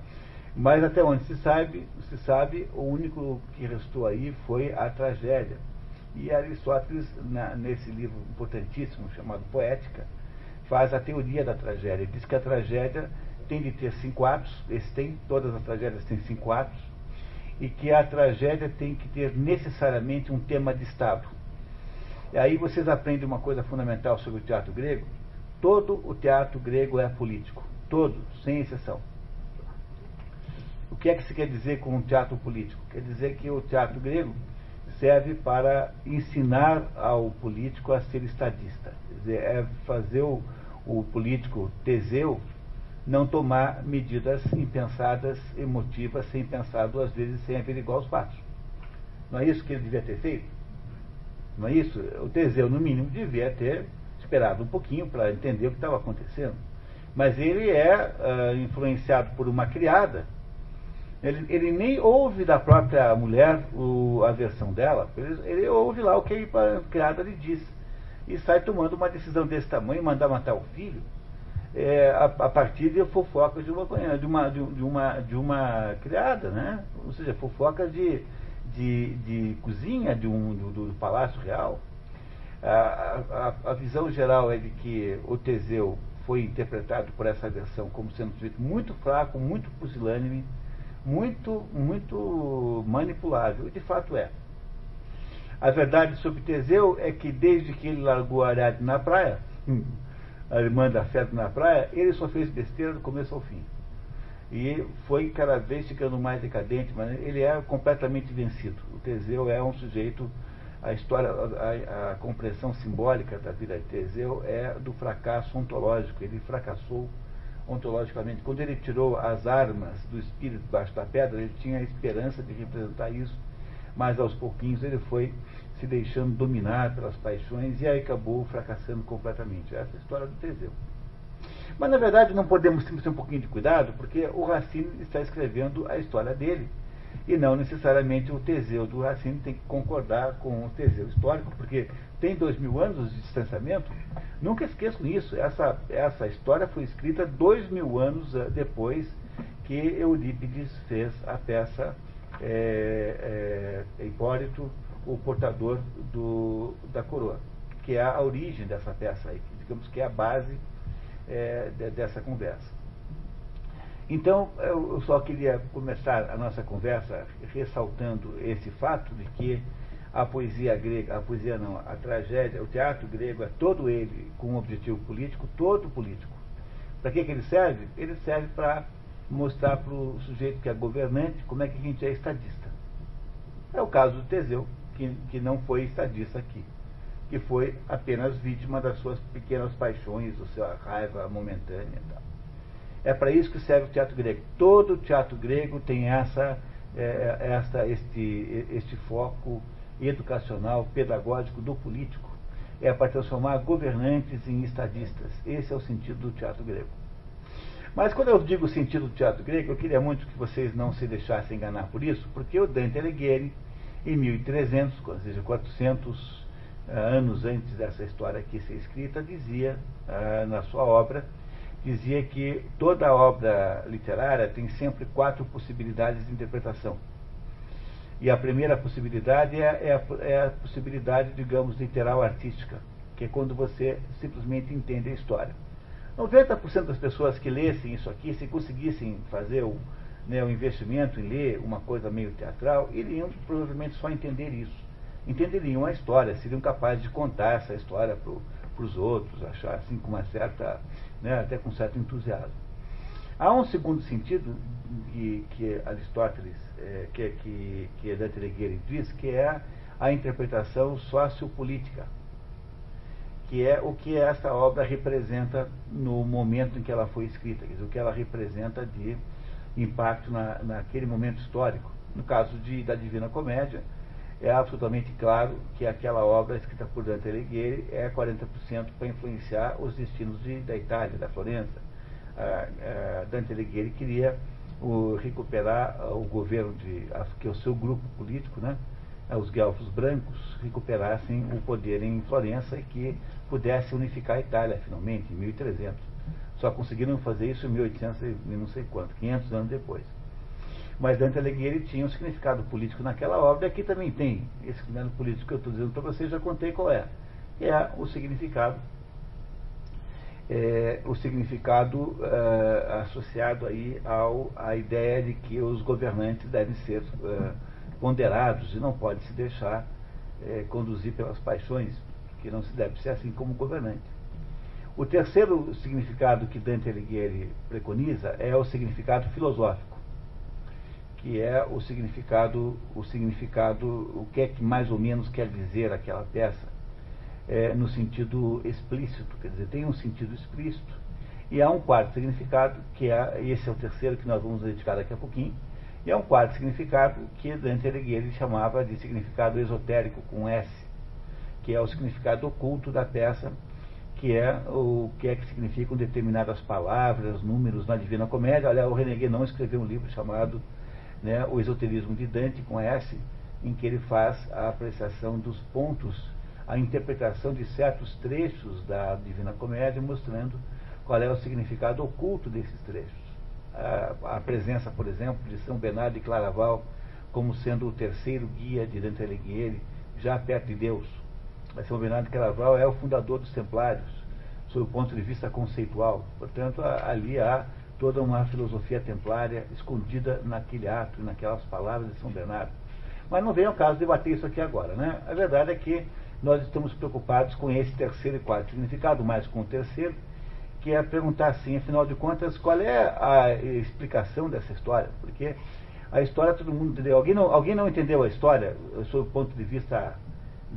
Mas até onde se sabe, se sabe, o único que restou aí foi a tragédia. E Aristóteles, na, nesse livro importantíssimo chamado Poética, faz a teoria da tragédia. Diz que a tragédia tem de ter cinco atos, esse tem, todas as tragédias têm cinco atos, e que a tragédia tem que ter necessariamente um tema de Estado. E aí vocês aprendem uma coisa fundamental sobre o teatro grego. Todo o teatro grego é político. Todo, sem exceção. O que é que se quer dizer com um teatro político? Quer dizer que o teatro grego serve para ensinar ao político a ser estadista. Quer dizer, é fazer o, o político Teseu não tomar medidas impensadas, emotivas, sem pensar duas vezes, sem averiguar os fatos. Não é isso que ele devia ter feito? Não é isso? O Teseu, no mínimo, devia ter esperado um pouquinho para entender o que estava acontecendo. Mas ele é uh, influenciado por uma criada ele, ele, nem ouve da própria mulher o, a versão dela, ele, ele, ouve lá o que a criada lhe diz. E sai tomando uma decisão desse tamanho, mandar matar o filho, é, a, a, partir de fofocas de uma, de uma, de, uma, de uma criada, né? Ou seja, fofocas de, de, de cozinha de um, do, do Palácio Real. A, a, a, visão geral é de que o Teseu foi interpretado por essa versão como sendo muito fraco, muito pusilânime, muito, muito manipulável. E de fato é. A verdade sobre Teseu é que desde que ele largou a Ariadne na praia, a irmã da Feta na praia, ele só fez besteira do começo ao fim. E foi cada vez ficando mais decadente, mas ele é completamente vencido. O Teseu é um sujeito, a história, a, a compreensão simbólica da vida de Teseu é do fracasso ontológico. Ele fracassou ontologicamente. Quando ele tirou as armas do espírito debaixo da pedra, ele tinha a esperança de representar isso, mas aos pouquinhos ele foi se deixando dominar pelas paixões e aí acabou fracassando completamente. Essa é a história do Teseu. Mas na verdade não podemos ter um pouquinho de cuidado, porque o Racine está escrevendo a história dele e não necessariamente o Teseu do Racine tem que concordar com o Teseu histórico, porque tem dois mil anos de distanciamento. Nunca esqueçam isso. Essa, essa história foi escrita dois mil anos eh, depois que Eurípides fez a peça é, é, Hipólito, o portador do, da coroa, que é a origem dessa peça aí, digamos que é a base é, de, dessa conversa. Então, eu só queria começar a nossa conversa ressaltando esse fato de que a poesia grega, a poesia não, a tragédia, o teatro grego é todo ele com um objetivo político, todo político. Para que, que ele serve? Ele serve para mostrar para o sujeito que é governante como é que a gente é estadista. É o caso do Teseu, que, que não foi estadista aqui, que foi apenas vítima das suas pequenas paixões, da sua raiva momentânea tal. É para isso que serve o teatro grego. Todo teatro grego tem essa, é, essa este, este foco educacional, pedagógico do político. É para transformar governantes em estadistas. Esse é o sentido do teatro grego. Mas quando eu digo o sentido do teatro grego, eu queria muito que vocês não se deixassem enganar por isso, porque o Dante Alighieri, em 1300, ou seja, 400 uh, ah, anos antes dessa história aqui ser escrita, dizia uh, na sua obra, dizia que toda obra literária tem sempre quatro possibilidades de interpretação. E a primeira possibilidade é, é, a, é a possibilidade, digamos, literal artística, que é quando você simplesmente entende a história. 90% das pessoas que lessem isso aqui, se conseguissem fazer o, né, o investimento em ler uma coisa meio teatral, iriam provavelmente só entender isso. Entenderiam a história, seriam capazes de contar essa história para os outros, achar assim com uma certa, né, até com certo entusiasmo. Há um segundo sentido que, que Aristóteles, é, que, que, que Dante Alighieri diz, que é a interpretação sociopolítica que é o que esta obra representa no momento em que ela foi escrita, dizer, o que ela representa de impacto na, naquele momento histórico. No caso de, da Divina Comédia, é absolutamente claro que aquela obra escrita por Dante Alighieri é 40% para influenciar os destinos de, da Itália, da Florença. Ah, ah, Dante Alighieri queria o, recuperar o governo de que é o seu grupo político, né, os guelfos brancos recuperassem o poder em Florença e que pudesse unificar a Itália, finalmente, em 1300. Só conseguiram fazer isso em 1800 e não sei quanto, 500 anos depois. Mas Dante Alighieri tinha um significado político naquela obra, e aqui também tem. Esse significado político que eu estou dizendo para vocês, já contei qual é. É o significado, é, o significado é, associado aí ao, à ideia de que os governantes devem ser é, ponderados e não pode se deixar é, conduzir pelas paixões que não se deve ser assim como governante. O terceiro significado que Dante Alighieri preconiza é o significado filosófico, que é o significado, o significado, o que é que mais ou menos quer dizer aquela peça, é, no sentido explícito, quer dizer, tem um sentido explícito, e há um quarto significado, que é, esse é o terceiro que nós vamos dedicar daqui a pouquinho, e é um quarto significado que Dante Alighieri chamava de significado esotérico, com S, que é o significado oculto da peça, que é o que é que significam determinadas palavras, números na Divina Comédia. Olha, o René Guénon escreveu um livro chamado né, O Esoterismo de Dante, com S, em que ele faz a apreciação dos pontos, a interpretação de certos trechos da Divina Comédia, mostrando qual é o significado oculto desses trechos. A, a presença, por exemplo, de São Bernardo de Claraval como sendo o terceiro guia de Dante Alighieri, já perto de Deus são Bernardo de Claraval é o fundador dos Templários, sob o ponto de vista conceitual. Portanto, ali há toda uma filosofia templária escondida naquele ato, naquelas palavras de São Bernardo. Mas não vem ao caso debater isso aqui agora. Né? A verdade é que nós estamos preocupados com esse terceiro e quarto significado, mais com o terceiro, que é perguntar assim, afinal de contas, qual é a explicação dessa história? Porque a história todo mundo entendeu. Alguém não, alguém não entendeu a história sob o ponto de vista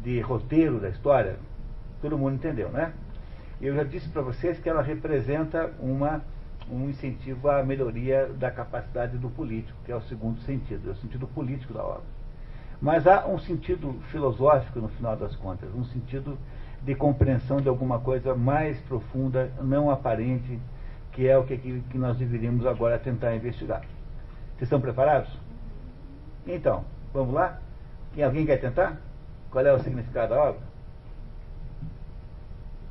de roteiro da história, todo mundo entendeu, né? Eu já disse para vocês que ela representa uma, um incentivo à melhoria da capacidade do político, que é o segundo sentido, é o sentido político da obra. Mas há um sentido filosófico no final das contas, um sentido de compreensão de alguma coisa mais profunda, não aparente, que é o que, que nós deveríamos agora tentar investigar. Vocês estão preparados? Então, vamos lá? Quem, alguém quer tentar? Qual é o significado da obra?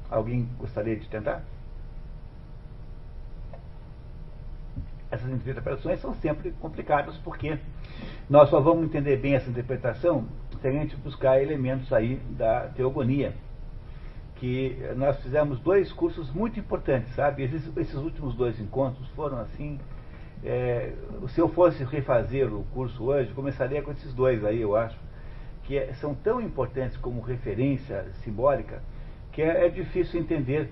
Alguém gostaria de tentar? Essas interpretações são sempre complicadas porque nós só vamos entender bem essa interpretação se a gente buscar elementos aí da teogonia. Que nós fizemos dois cursos muito importantes, sabe? Esses, esses últimos dois encontros foram assim. É, se eu fosse refazer o curso hoje, começaria com esses dois aí, eu acho que é, são tão importantes como referência simbólica que é, é difícil entender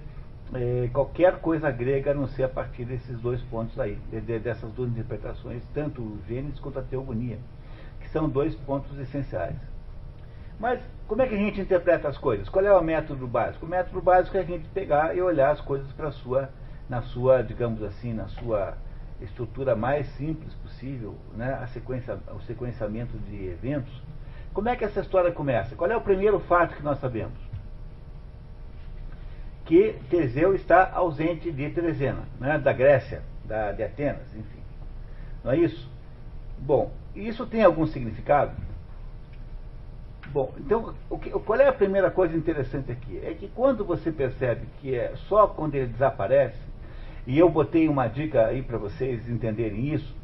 é, qualquer coisa grega a não ser a partir desses dois pontos aí, de, dessas duas interpretações, tanto o Gênesis quanto a Teogonia, que são dois pontos essenciais. Mas como é que a gente interpreta as coisas? Qual é o método básico? O método básico é a gente pegar e olhar as coisas para sua, na sua, digamos assim, na sua estrutura mais simples possível, né? a sequência, o sequenciamento de eventos. Como é que essa história começa? Qual é o primeiro fato que nós sabemos? Que Teseu está ausente de Teresena, né? da Grécia, da, de Atenas, enfim. Não é isso? Bom, isso tem algum significado? Bom, então, que, qual é a primeira coisa interessante aqui? É que quando você percebe que é só quando ele desaparece, e eu botei uma dica aí para vocês entenderem isso,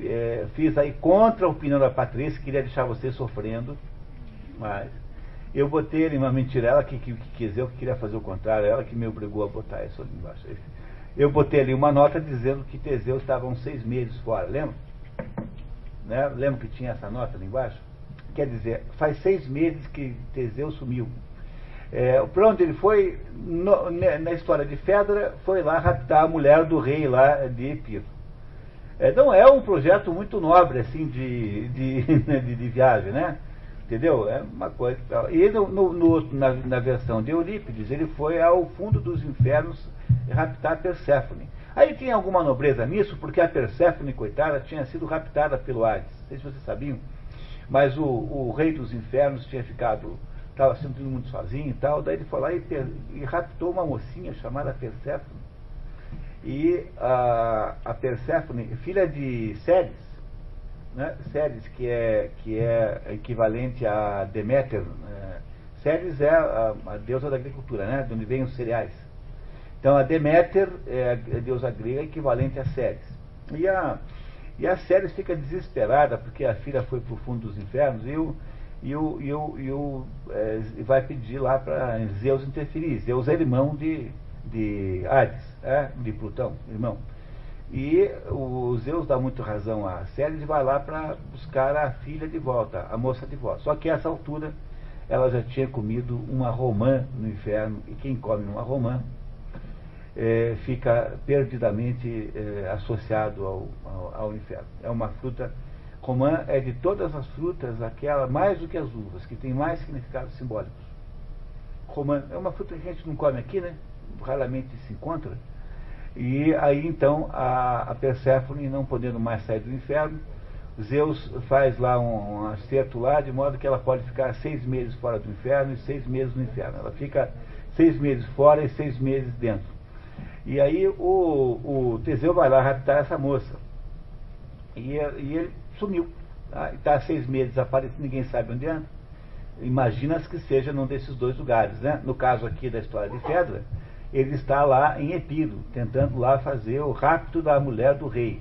é, fiz aí contra a opinião da Patrícia, queria deixar vocês sofrendo, mas eu botei ali uma mentira, ela que, que, que eu que queria fazer o contrário, ela que me obrigou a botar isso ali embaixo. Eu botei ali uma nota dizendo que Teseu estava uns seis meses fora, lembra? Né? Lembra que tinha essa nota ali embaixo? Quer dizer, faz seis meses que Teseu sumiu. É, para onde ele foi, no, na história de Fedra, foi lá raptar a mulher do rei lá de Epiro. É, então é um projeto muito nobre, assim, de, de, de, de viagem, né? Entendeu? É uma coisa. E no, no, na, na, versão de Eurípides, ele foi ao fundo dos infernos raptar Perséfone. Aí tinha alguma nobreza nisso, porque a Perséfone, coitada, tinha sido raptada pelo Hades. Não sei se vocês sabiam. Mas o, o rei dos infernos tinha ficado, estava sendo muito sozinho e tal, daí ele foi lá e, e raptou uma mocinha chamada Perséfone. E a, a Perséfone, filha de Ceres, né? Ceres, que é, que é equivalente a Deméter. Né? Ceres é a, a, deusa da agricultura, né? de onde vêm os cereais. Então a Deméter é a deusa grega equivalente a Ceres. E a, e a Ceres fica desesperada porque a filha foi para o fundo dos infernos e, o, e, o, e, o, e o, é, vai pedir lá para Zeus interferir. Zeus é irmão de, de Hades, é, de Plutão, irmão. E o Zeus dá muito razão a Ceres e vai lá para buscar a filha de volta, a moça de volta. Só que a essa altura ela já tinha comido uma romã no inferno, e quem come uma romã é, fica perdidamente é, associado ao, ao, ao, inferno. É uma fruta, romã é de todas as frutas aquela, mais do que as uvas, que tem mais significados simbólicos. Romã é uma fruta que a gente não come aqui, né? Raramente se encontra. E aí então a, a Perséfone, não podendo mais sair do inferno, Zeus faz lá um, um acerto lá, de modo que ela pode ficar seis meses fora do inferno e seis meses no inferno. Ela fica seis meses fora e seis meses dentro. E aí o, o Teseu vai lá raptar essa moça. E, e ele sumiu. Tá? Está seis meses desaparecido, ninguém sabe onde anda. Imagina-se que seja num desses dois lugares. Né? No caso aqui da história de Fedra, ele está lá em Epiro, tentando lá fazer o rapto da mulher do rei.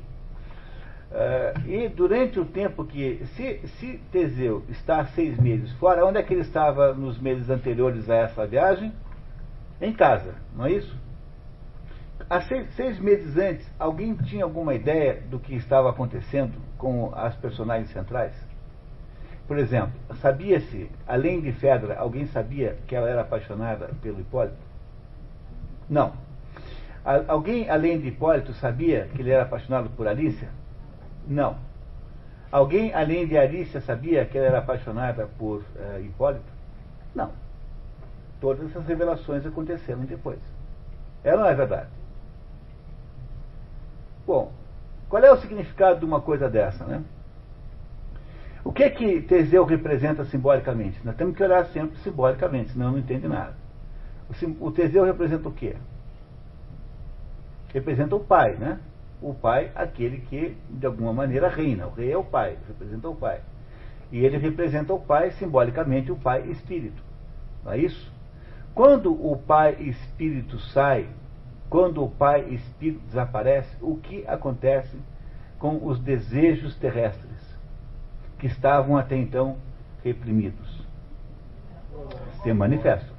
Uh, e durante o tempo que. Se, se Teseu está seis meses fora, onde é que ele estava nos meses anteriores a essa viagem? Em casa, não é isso? Há seis, seis, meses antes, alguém tinha alguma ideia do que estava acontecendo com as personagens centrais? Por exemplo, sabia-se, além de Fedra, alguém sabia que ela era apaixonada pelo Hipólito? Não. Alguém, além de Hipólito, sabia que ele era apaixonado por Alícia? Não. Alguém, além de Alícia, sabia que ela era apaixonada por uh, Hipólito? Não. Todas essas revelações aconteceram depois. É não é verdade? Bom, qual é o significado de uma coisa dessa, né? O que é que Teseu representa simbolicamente? Nós temos que olhar sempre simbolicamente, senão não entende nada. O, Teseu representa o quê? Representa o pai, né? O pai, aquele que de alguma maneira reina. O rei é o pai, representa o pai. E ele representa o pai simbolicamente, o pai espírito. Não é isso? Quando o pai espírito sai quando o Pai Espírito desaparece, o que acontece com os desejos terrestres que estavam até então reprimidos? Se manifestam.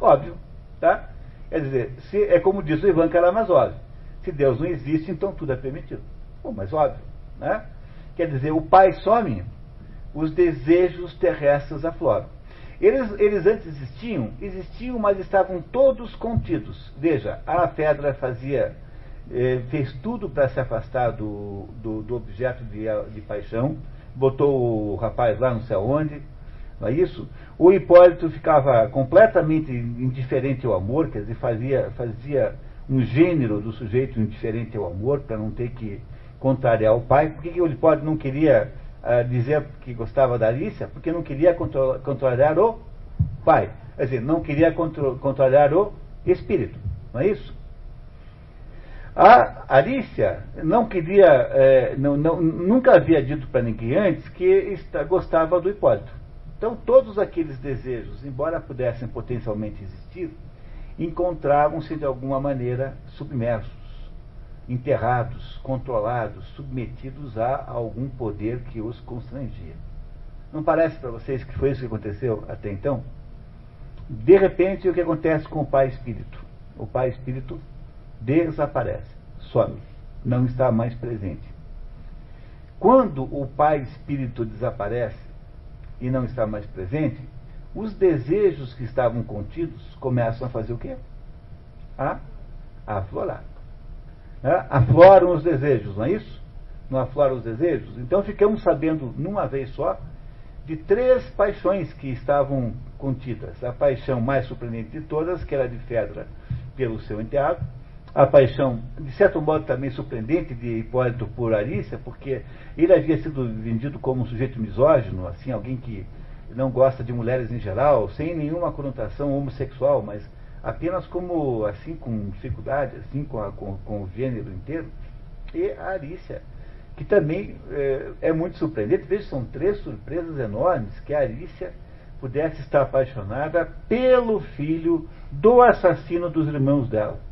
Óbvio, tá? Quer dizer, se, é como diz o Ivan Karamazov, se Deus não existe, então tudo é permitido. Bom, mas óbvio, né? Quer dizer, o Pai some, os desejos terrestres afloram. Eles, eles antes existiam, existiam, mas estavam todos contidos. Veja, a Fedra fazia, eh, fez tudo para se afastar do, do, do objeto de, de, paixão, botou o rapaz lá não sei aonde, não é isso? O Hipólito ficava completamente indiferente ao amor, quer dizer, fazia, fazia um gênero do sujeito indiferente ao amor, para não ter que contrariar o pai. Por que, que o Hipólito não queria uh, dizer que gostava da Alicia? Porque não queria contrariar o pai. Quer dizer, não queria contrariar o espírito. Não é isso? A Alicia não queria, eh, não, não, nunca havia dito para ninguém antes que está, gostava do Hipólito. Então, todos aqueles desejos, embora pudessem potencialmente existir, encontravam-se de alguma maneira submersos, enterrados, controlados, submetidos a algum poder que os constrangia. Não parece para vocês que foi isso que aconteceu até então? De repente, o que acontece com o pai espírito? O pai espírito desaparece, some, não está mais presente. Quando o pai espírito desaparece, e não está mais presente, os desejos que estavam contidos começam a fazer o quê? A aflorar. É? Afloram os desejos, não é isso? Não afloram os desejos? Então ficamos sabendo, numa vez só, de três paixões que estavam contidas. A paixão mais surpreendente de todas, que era de Fedra pelo seu enteado. A paixão, de certo modo, também surpreendente de Hipólito por Arícia, porque ele havia sido vendido como um sujeito misógino, assim, alguém que não gosta de mulheres em geral, sem nenhuma conotação homossexual, mas apenas como, assim, com dificuldade, assim, com, a, com, com o gênero inteiro. E a Arícia, que também é, é muito surpreendente. Veja, são três surpresas enormes que a Arícia pudesse estar apaixonada pelo filho do assassino dos irmãos dela.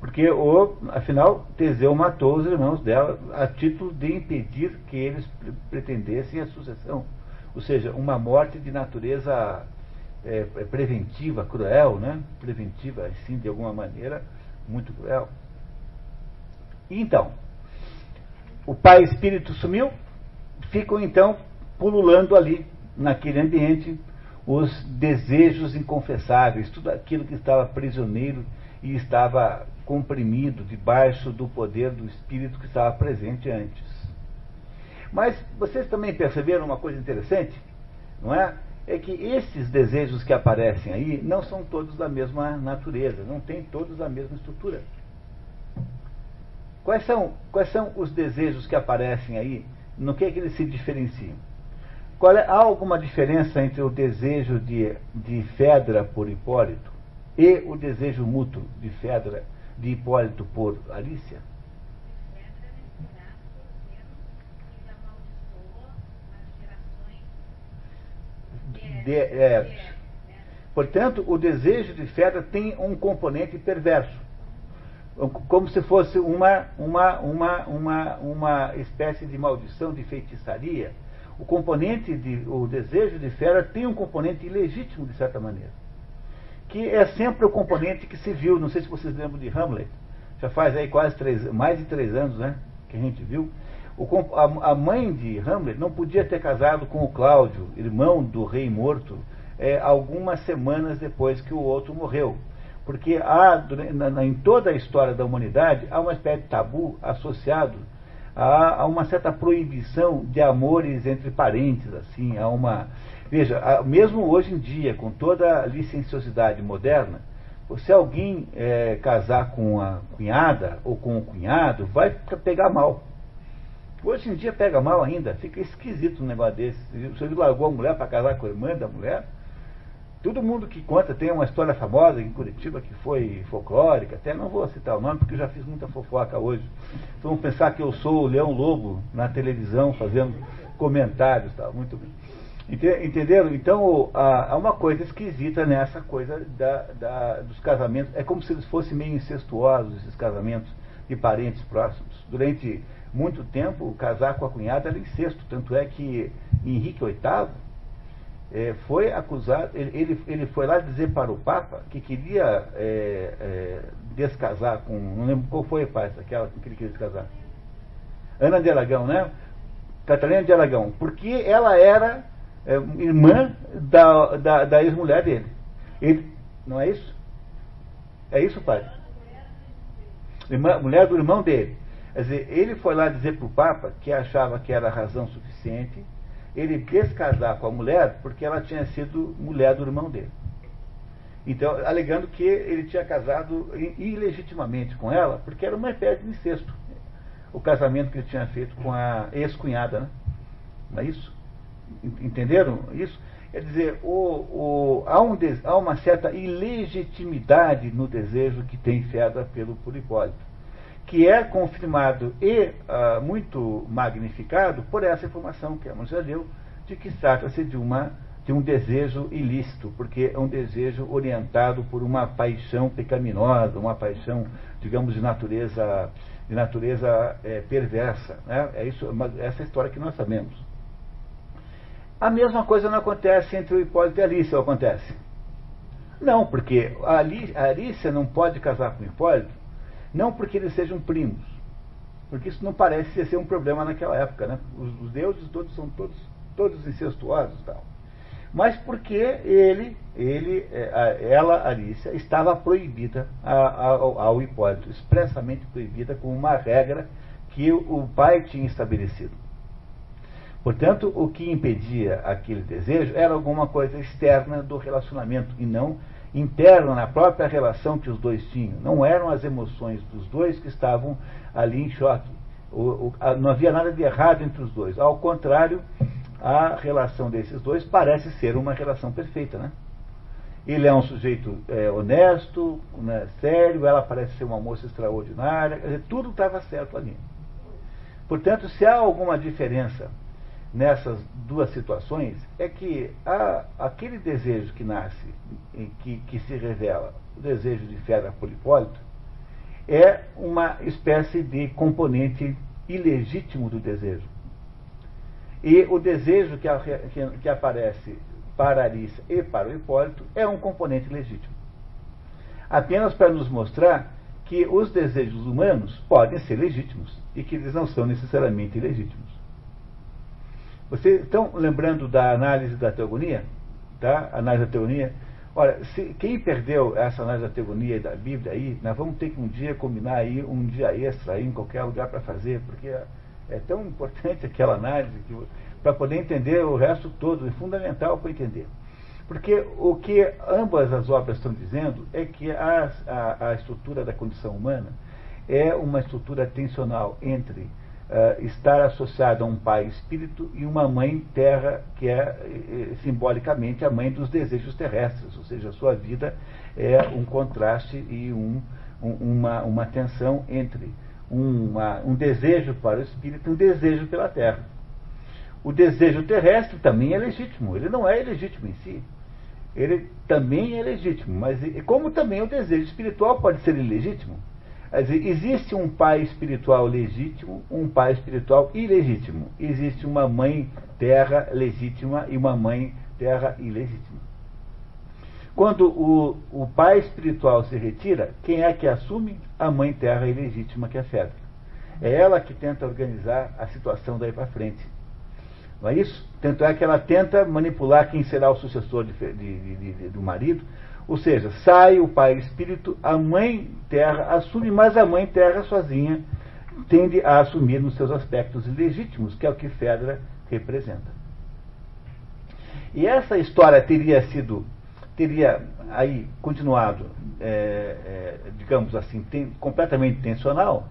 Porque, o, afinal, Teseu matou os irmãos dela a título de impedir que eles pretendessem a sucessão. Ou seja, uma morte de natureza é, é, preventiva, cruel, né? Preventiva, assim, de alguma maneira, muito cruel. Então, o pai espírito sumiu, ficam então pululando ali, naquele ambiente, os desejos inconfessáveis, tudo aquilo que estava prisioneiro e estava comprimido debaixo do poder do espírito que estava presente antes. Mas vocês também perceberam uma coisa interessante, não é? É que esses desejos que aparecem aí não são todos da mesma natureza, não têm todos a mesma estrutura. Quais são, quais são os desejos que aparecem aí? No que, é que eles se diferenciam? Qual é, há alguma diferença entre o desejo de, de Fedra por Hipólito e o desejo mútuo de Fedra de Hipólito por Alicia? De, é, portanto, o desejo de Fedra tem um componente perverso, como se fosse uma, uma, uma, uma, uma espécie de maldição, de feitiçaria. O componente de, o desejo de Fedra tem um componente ilegítimo de certa maneira que é sempre o componente que se viu, não sei se vocês lembram de Hamlet, já faz aí quase três, mais de três anos, né, que a gente viu. O, a, a, mãe de Hamlet não podia ter casado com o Cláudio, irmão do rei morto, é, algumas semanas depois que o outro morreu. Porque há, na, em toda a história da humanidade, há uma espécie de tabu associado a, a uma certa proibição de amores entre parentes, assim, há uma Veja, mesmo hoje em dia, com toda a licenciosidade moderna, se alguém é, casar com a cunhada ou com o cunhado, vai pegar mal. Hoje em dia pega mal ainda, fica esquisito um negócio desse. Você largou a mulher para casar com a irmã da mulher. Todo mundo que conta tem uma história famosa em Curitiba que foi folclórica, até não vou citar o nome porque já fiz muita fofoca hoje. Vamos pensar que eu sou o Leão Lobo na televisão fazendo comentários, tá? muito bem. Entenderam? Então há uma coisa esquisita nessa coisa da, da, dos casamentos. É como se eles fossem meio incestuosos, esses casamentos de parentes próximos. Durante muito tempo, casar com a cunhada era incesto. Tanto é que Henrique VIII é, foi acusado, ele, ele, ele, foi lá dizer para o Papa que queria é, é, descasar com. Não lembro qual foi a paz, aquela que ele queria descasar. Ana de Aragão, né? Catarina de Aragão. Porque ela era é, irmã da, da, da ex-mulher dele. Ele, não é isso? É isso, pai? Irmã, mulher do irmão dele. Quer dizer, ele foi lá dizer para o Papa que achava que era razão suficiente ele descasar com a mulher porque ela tinha sido mulher do irmão dele. Então, alegando que ele tinha casado ilegitimamente com ela, porque era uma espécie de incesto. O casamento que ele tinha feito com a ex-cunhada, né? Não é isso? Entenderam isso? Quer dizer, o, o, há, um, há, uma certa ilegitimidade no desejo que tem Fedra pelo Puripólito, que é confirmado e uh, muito magnificado por essa informação que a já deu, de que trata-se de de um desejo ilícito, porque é um desejo orientado por uma paixão pecaminosa, uma paixão, digamos, de natureza, de natureza é, perversa. Né? É isso, essa história que nós sabemos. A mesma coisa não acontece entre o Hipólito e a Alice, ou acontece? Não, porque a Alice não pode casar com o Hipólito, não porque eles sejam primos, porque isso não parece ser um problema naquela época. Né? Os, os deuses todos são todos, todos incestuosos tal mas porque ele, ele é, ela, Alicia, estava proibida ao Hipólito, expressamente proibida como uma regra que o pai tinha estabelecido. Portanto, o que impedia aquele desejo era alguma coisa externa do relacionamento e não interna na própria relação que os dois tinham. Não eram as emoções dos dois que estavam ali em choque. O, o, a, não havia nada de errado entre os dois. Ao contrário, a relação desses dois parece ser uma relação perfeita, né? Ele é um sujeito é, honesto, né, sério, ela parece ser uma moça extraordinária, dizer, tudo estava certo ali. Portanto, se há alguma diferença nessas duas situações, é que há aquele desejo que nasce, que, que se revela, o desejo de Fera Polipólito, é uma espécie de componente ilegítimo do desejo. E o desejo que, que, que aparece para Alice e para o Hipólito é um componente legítimo. Apenas para nos mostrar que os desejos humanos podem ser legítimos e que eles não são necessariamente ilegítimos. Vocês estão lembrando da análise da teogonia? Tá? Análise da teogonia? Olha, se, quem perdeu essa análise da teogonia e da Bíblia aí, nós vamos ter que um dia combinar aí, um dia extra aí, em qualquer lugar para fazer, porque é tão importante aquela análise para poder entender o resto todo, é fundamental para entender. Porque o que ambas as obras estão dizendo é que a, a, a estrutura da condição humana é uma estrutura tensional entre uh, estar associado a um pai espírito e uma mãe terra, que é eh, simbolicamente a mãe dos desejos terrestres, ou seja, a sua vida é um contraste e um, um, uma, uma tensão entre uma, um desejo para o espírito e um desejo pela terra. O desejo terrestre também é legítimo, ele não é ilegítimo em si. Ele também é legítimo, mas como também o desejo espiritual pode ser ilegítimo. Quer dizer, existe um pai espiritual legítimo, um pai espiritual ilegítimo. Existe uma mãe terra legítima e uma mãe terra ilegítima. Quando o, o pai espiritual se retira, quem é que assume? A mãe terra ilegítima, que é. É ela que tenta organizar a situação daí para frente. Não é isso? Tanto é que ela tenta manipular quem será o sucessor de, de, de, do marido. Ou seja, sai o pai espírito, a mãe terra assume, mas a mãe terra sozinha tende a assumir nos seus aspectos ilegítimos, que é o que Fedra representa. E essa história teria sido teria aí continuado, é, é, digamos assim, tem, completamente intencional,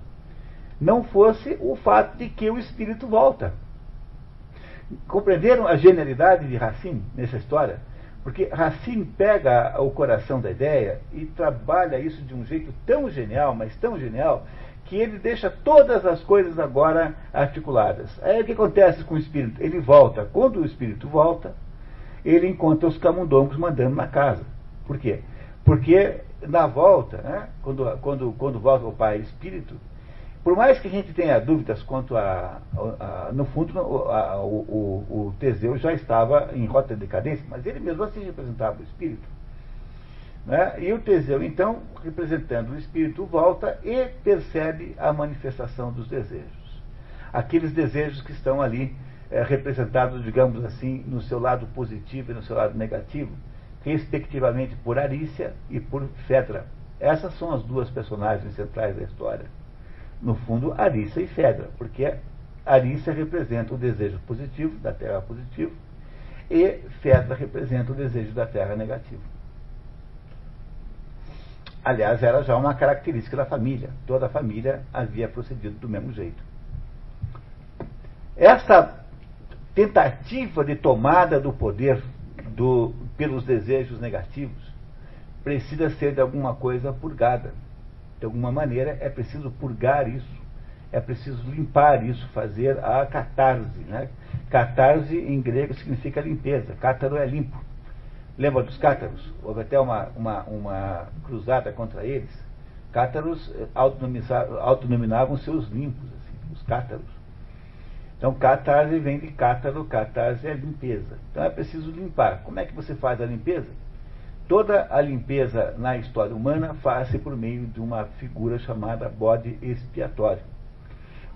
não fosse o fato de que o espírito volta. Compreenderam a genialidade de Racine nessa história? Porque Racine pega o coração da ideia e trabalha isso de um jeito tão genial, mas tão genial, que ele deixa todas as coisas agora articuladas. Aí o que acontece com o espírito? Ele volta. Quando o espírito volta, ele encontra os camundongos mandando na casa. Por quê? Porque na volta, né, quando, quando, quando volta o pai espírito, por mais que a gente tenha dúvidas quanto a. a, no fundo, a, o, o, o, Teseu já estava em rota de decadência, mas ele mesmo assim representava o espírito. Né? E o Teseu, então, representando o espírito, volta e percebe a manifestação dos desejos. Aqueles desejos que estão ali é, representados, digamos assim, no seu lado positivo e no seu lado negativo, respectivamente por Arícia e por Fedra. Essas são as duas personagens centrais da história. No fundo, Arícia e Fedra, porque Arícia representa o desejo positivo, da terra positivo, e Fedra representa o desejo da terra negativo. Aliás, era já uma característica da família. Toda a família havia procedido do mesmo jeito. Essa tentativa de tomada do poder do, pelos desejos negativos precisa ser de alguma coisa purgada. De alguma maneira é preciso purgar isso, é preciso limpar isso, fazer a catarse. Né? Catarse em grego significa limpeza, cátaro é limpo. Lembra dos cátaros? Houve até uma, uma, uma cruzada contra eles. Cátaros eh, autonominavam seus limpos, assim, os cátaros. Então, catarse vem de cátaro, catarse é limpeza. Então, é preciso limpar. Como é que você faz a limpeza? Toda a limpeza na história humana faz-se por meio de uma figura chamada bode expiatório.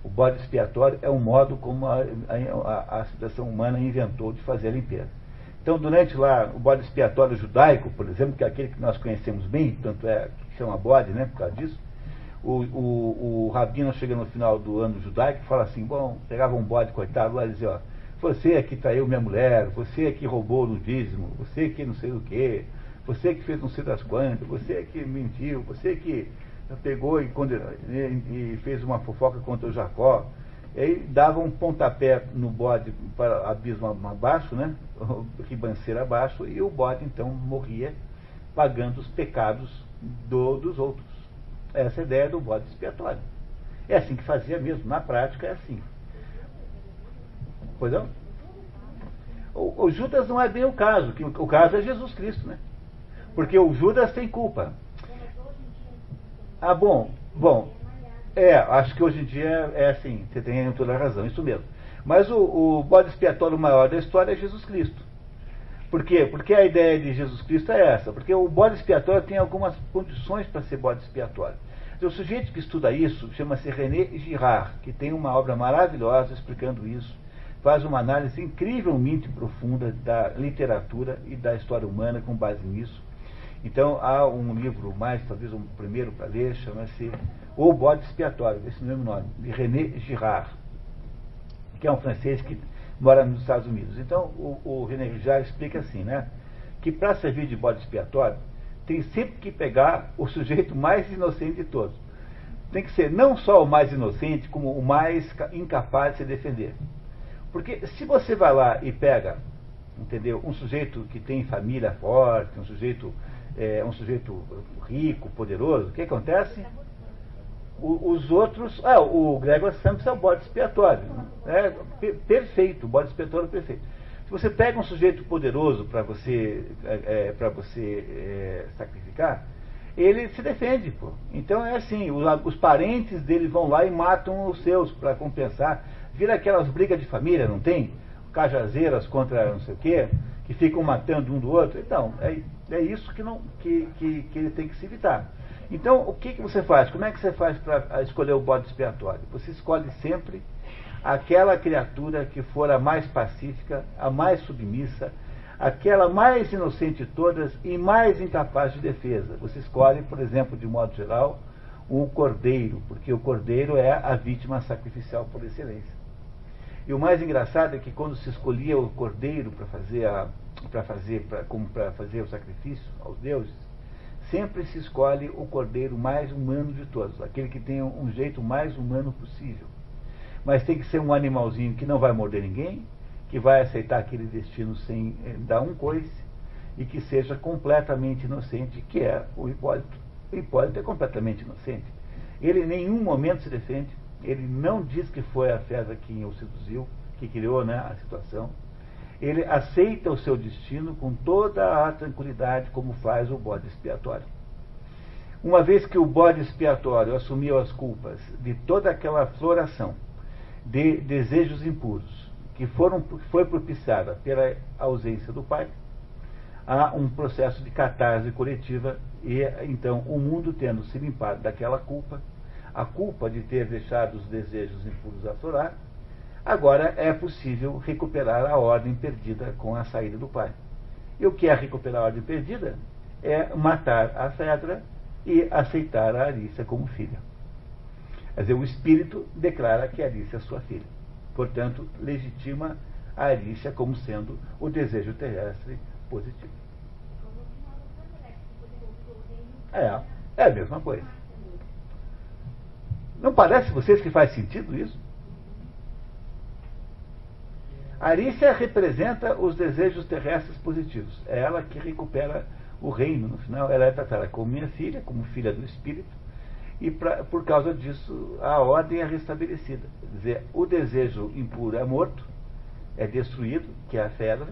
O bode expiatório é um modo como a, a, a civilização humana inventou de fazer a limpeza. Então, durante lá o bode expiatório judaico, por exemplo, que é aquele que nós conhecemos bem, tanto é que chama bode, né, por causa disso, o, o, o rabino chega no final do ano judaico e fala assim, bom, pegava um bode, coitado, lá e dizia, ó, você é que traiu minha mulher, você é que roubou no dízimo, você é que não sei o quê, você que fez não sei das quantas, você que mentiu, você que pegou e, e, fez uma fofoca contra o Jacó, aí dava um pontapé no bode para abismo abaixo, né? ribanceira abaixo, e o bode então morria pagando os pecados do, dos outros. Essa é a ideia do bode expiatório. É assim que fazia mesmo, na prática é assim. Pois não? O, o Judas não é bem o caso, que o caso é Jesus Cristo, né? Porque o Judas tem culpa. Ah, bom, bom, é, acho que hoje em dia é assim, você tem toda a razão, isso mesmo. Mas o, o bode expiatório maior da história é Jesus Cristo. Por quê? Porque a ideia de Jesus Cristo é essa. Porque o bode expiatório tem algumas condições para ser bode expiatório. O sujeito que estuda isso chama-se René Girard, que tem uma obra maravilhosa explicando isso. Faz uma análise incrivelmente profunda da literatura e da história humana com base nisso. Então, há um livro mais, talvez um primeiro para ler, chama-se O Bode Expiatório, esse mesmo nome, de René Girard, que é um francês que mora nos Estados Unidos. Então, o, o René Girard explica assim, né? Que para servir de bode expiatório, tem sempre que pegar o sujeito mais inocente de todos. Tem que ser não só o mais inocente, como o mais incapaz de se defender. Porque se você vai lá e pega, entendeu, um sujeito que tem família forte, um sujeito é, um sujeito rico, poderoso, o que acontece? O, os outros. Ah, o Gregor Samps é o bode expiatório. É, perfeito, o bode expiatório perfeito. Se você pega um sujeito poderoso para você, é, é você é, sacrificar, ele se defende. Pô. Então é assim: os, os parentes dele vão lá e matam os seus para compensar. Vira aquelas brigas de família, não tem? Cajazeiras contra não sei o quê que ficam matando um do outro. Então, é, é isso que, não, que, que, que ele tem que se evitar. Então, o que, que você faz? Como é que você faz para escolher o bode expiatório? Você escolhe sempre aquela criatura que for a mais pacífica, a mais submissa, aquela mais inocente de todas e mais incapaz de defesa. Você escolhe, por exemplo, de modo geral, um cordeiro, porque o cordeiro é a vítima sacrificial por excelência. E o mais engraçado é que quando se escolhia o cordeiro para fazer a, para fazer, pra, como para fazer o sacrifício aos deuses, sempre se escolhe o cordeiro mais humano de todos, aquele que tem um jeito mais humano possível. Mas tem que ser um animalzinho que não vai morder ninguém, que vai aceitar aquele destino sem eh, dar um coice, e que seja completamente inocente, que é o Hipólito. O Hipólito é completamente inocente. Ele em nenhum momento se defende, ele não diz que foi a César quem o seduziu, que criou né, a situação ele aceita o seu destino com toda a tranquilidade, como faz o bode expiatório. Uma vez que o bode expiatório assumiu as culpas de toda aquela floração de desejos impuros, que foram, foi propiciada pela ausência do pai, há um processo de catarse coletiva e então o mundo tendo se limpado daquela culpa, a culpa de ter deixado os desejos impuros aflorar, Agora é possível recuperar a ordem perdida com a saída do pai. E o que é recuperar a ordem perdida? É matar a Fedra e aceitar a Arícia como filha. Quer dizer, o espírito declara que Arícia é sua filha. Portanto, legitima a Arícia como sendo o desejo terrestre positivo. É, é a mesma coisa. Não parece vocês que faz sentido isso? Arícia representa os desejos terrestres positivos. É ela que recupera o reino no final. Ela é tratada como minha filha, como filha do Espírito, e pra, por causa disso a ordem é restabelecida. Quer dizer, o desejo impuro é morto, é destruído, que é a fedra,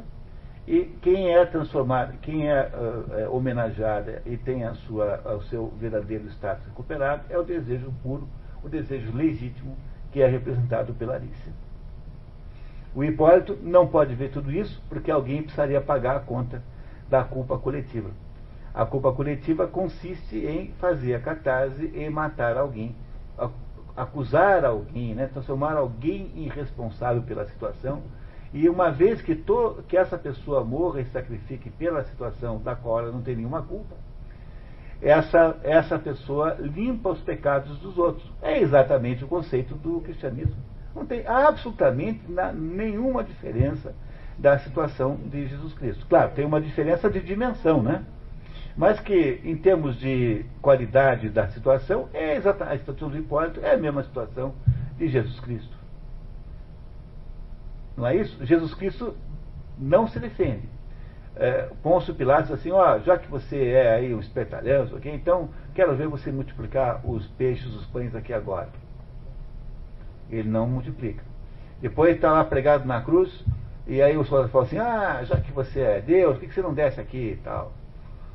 e quem é transformado, quem é, uh, é homenageado e tem a sua, o seu verdadeiro status recuperado é o desejo puro, o desejo legítimo, que é representado pela Arícia. O Hipólito não pode ver tudo isso porque alguém precisaria pagar a conta da culpa coletiva. A culpa coletiva consiste em fazer a catarse e matar alguém, acusar alguém, né, transformar alguém em responsável pela situação. E uma vez que, to, que essa pessoa morra e sacrifique pela situação da qual ela não tem nenhuma culpa, essa, essa pessoa limpa os pecados dos outros. É exatamente o conceito do cristianismo. Não tem absolutamente nenhuma diferença da situação de Jesus Cristo. Claro, tem uma diferença de dimensão, né? Mas que, em termos de qualidade da situação, é exatamente, a situação do Hipólito é a mesma situação de Jesus Cristo. Não é isso? Jesus Cristo não se defende. É, Pôncio Pilatos assim, ó, já que você é aí um espertalhão, okay, então quero ver você multiplicar os peixes, os pães aqui agora. Ele não multiplica. Depois está lá pregado na cruz, e aí o soldado fala assim, ah, já que você é Deus, por que você não desce aqui e tal?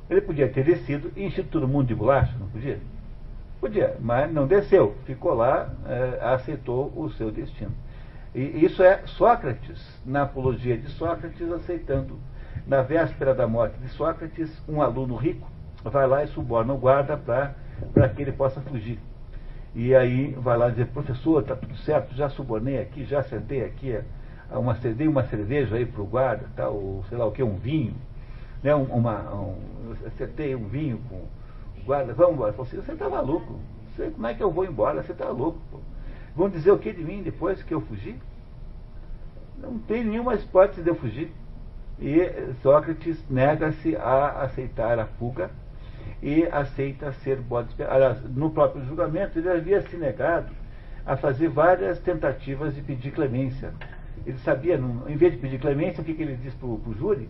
Ele podia ter descido e enchido todo mundo de bolacha, não podia? Podia, mas não desceu, ficou lá, é, aceitou o seu destino. E isso é Sócrates, na apologia de Sócrates, aceitando. Na véspera da morte de Sócrates, um aluno rico vai lá e suborna o guarda para que ele possa fugir. E aí vai lá dizer, professor, está tudo certo, já subornei aqui, já sentei aqui, uma, dei uma cerveja aí para o guarda, tá, ou sei lá o que, um vinho, né, uma, um, acertei um vinho com o guarda, vamos embora. Falou assim, você está maluco, você, como é que eu vou embora? Você está louco. Pô. Vão dizer o que de mim depois que eu fugi? Não tem nenhuma hipótese de eu fugir. E Sócrates nega-se a aceitar a fuga e aceita ser bode expiatório. No próprio julgamento, ele havia se negado a fazer várias tentativas de pedir clemência. Ele sabia, em vez de pedir clemência, o que, que ele diz para o júri?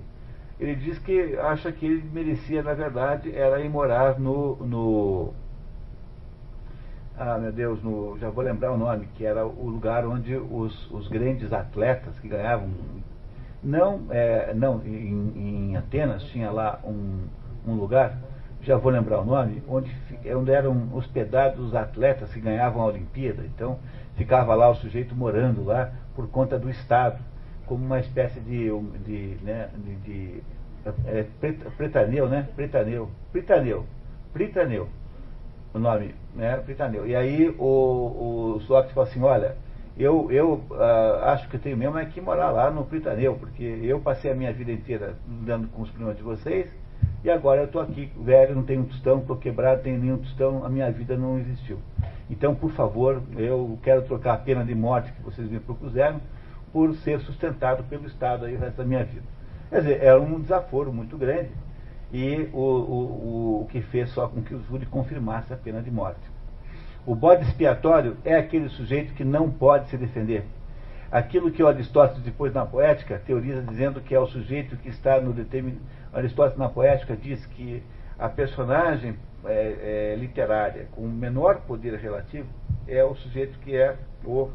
Ele diz que acha que ele merecia, na verdade, era ir morar no, no ah, meu Deus, no, já vou lembrar o nome, que era o lugar onde os, os grandes atletas que ganhavam. Não, é, não em, em Atenas tinha lá um, um lugar já vou lembrar o nome, onde, onde eram hospedados os atletas que ganhavam a Olimpíada. Então, ficava lá o sujeito morando lá por conta do Estado, como uma espécie de, de, né, de, de é, pretaneu, né? Pretaneu, Pritaneu, Pritaneu, o nome, né? Pritaneu. E aí o, o Sócrates falou assim, olha, eu, eu uh, acho que eu tenho mesmo é que morar lá no Pritaneu, porque eu passei a minha vida inteira lidando com os problemas de vocês, e agora eu estou aqui, velho, não tenho tostão, estou quebrado, tenho nenhum tostão, a minha vida não existiu. Então, por favor, eu quero trocar a pena de morte que vocês me propuseram por ser sustentado pelo Estado aí o resto da minha vida. Quer dizer, era um desaforo muito grande e o, o, o que fez só com que o júri confirmasse a pena de morte. O bode expiatório é aquele sujeito que não pode se defender. Aquilo que Aristóteles, depois na poética, teoriza dizendo que é o sujeito que está no determinado Aristóteles na poética diz que a personagem é, é, literária com menor poder relativo é o sujeito que é o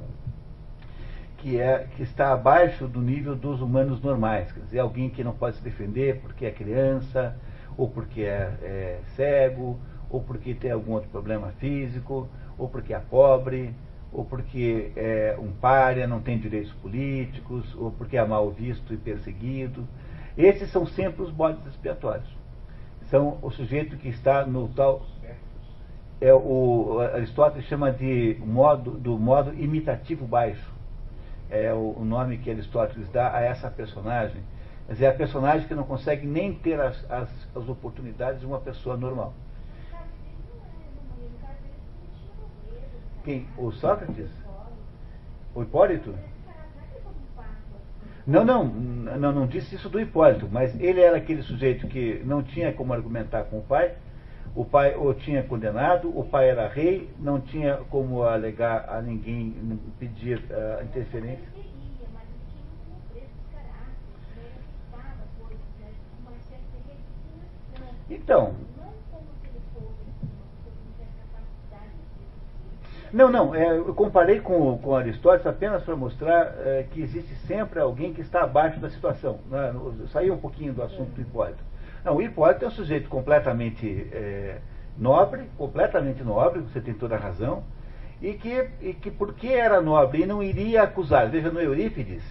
que é que está abaixo do nível dos humanos normais, quer dizer, alguém que não pode se defender porque é criança, ou porque é, é cego, ou porque tem algum outro problema físico, ou porque é pobre, ou porque é um pária, não tem direitos políticos, ou porque é mal visto e perseguido. Esses são sempre os bodes expiatórios. São o sujeito que está no tal. É, o Aristóteles chama de modo, do modo imitativo baixo, é o, o nome que Aristóteles dá a essa personagem. Mas é a personagem que não consegue nem ter as, as, as oportunidades de uma pessoa normal. Quem? O Sócrates? O Hipólito? Não, não, não, não disse isso do Hipólito, mas ele era aquele sujeito que não tinha como argumentar com o pai, o pai o tinha condenado, o pai era rei, não tinha como alegar a ninguém pedir uh, interferência. Então. Não, não, é, eu comparei com, com Aristóteles apenas para mostrar é, que existe sempre alguém que está abaixo da situação. Né? Um pouquinho do assunto do Hipólito. Não, o Hipólito é um sujeito completamente é, nobre, completamente nobre, você tem toda a razão, e que, e que porque era nobre e não iria acusar. Veja no Eurípides,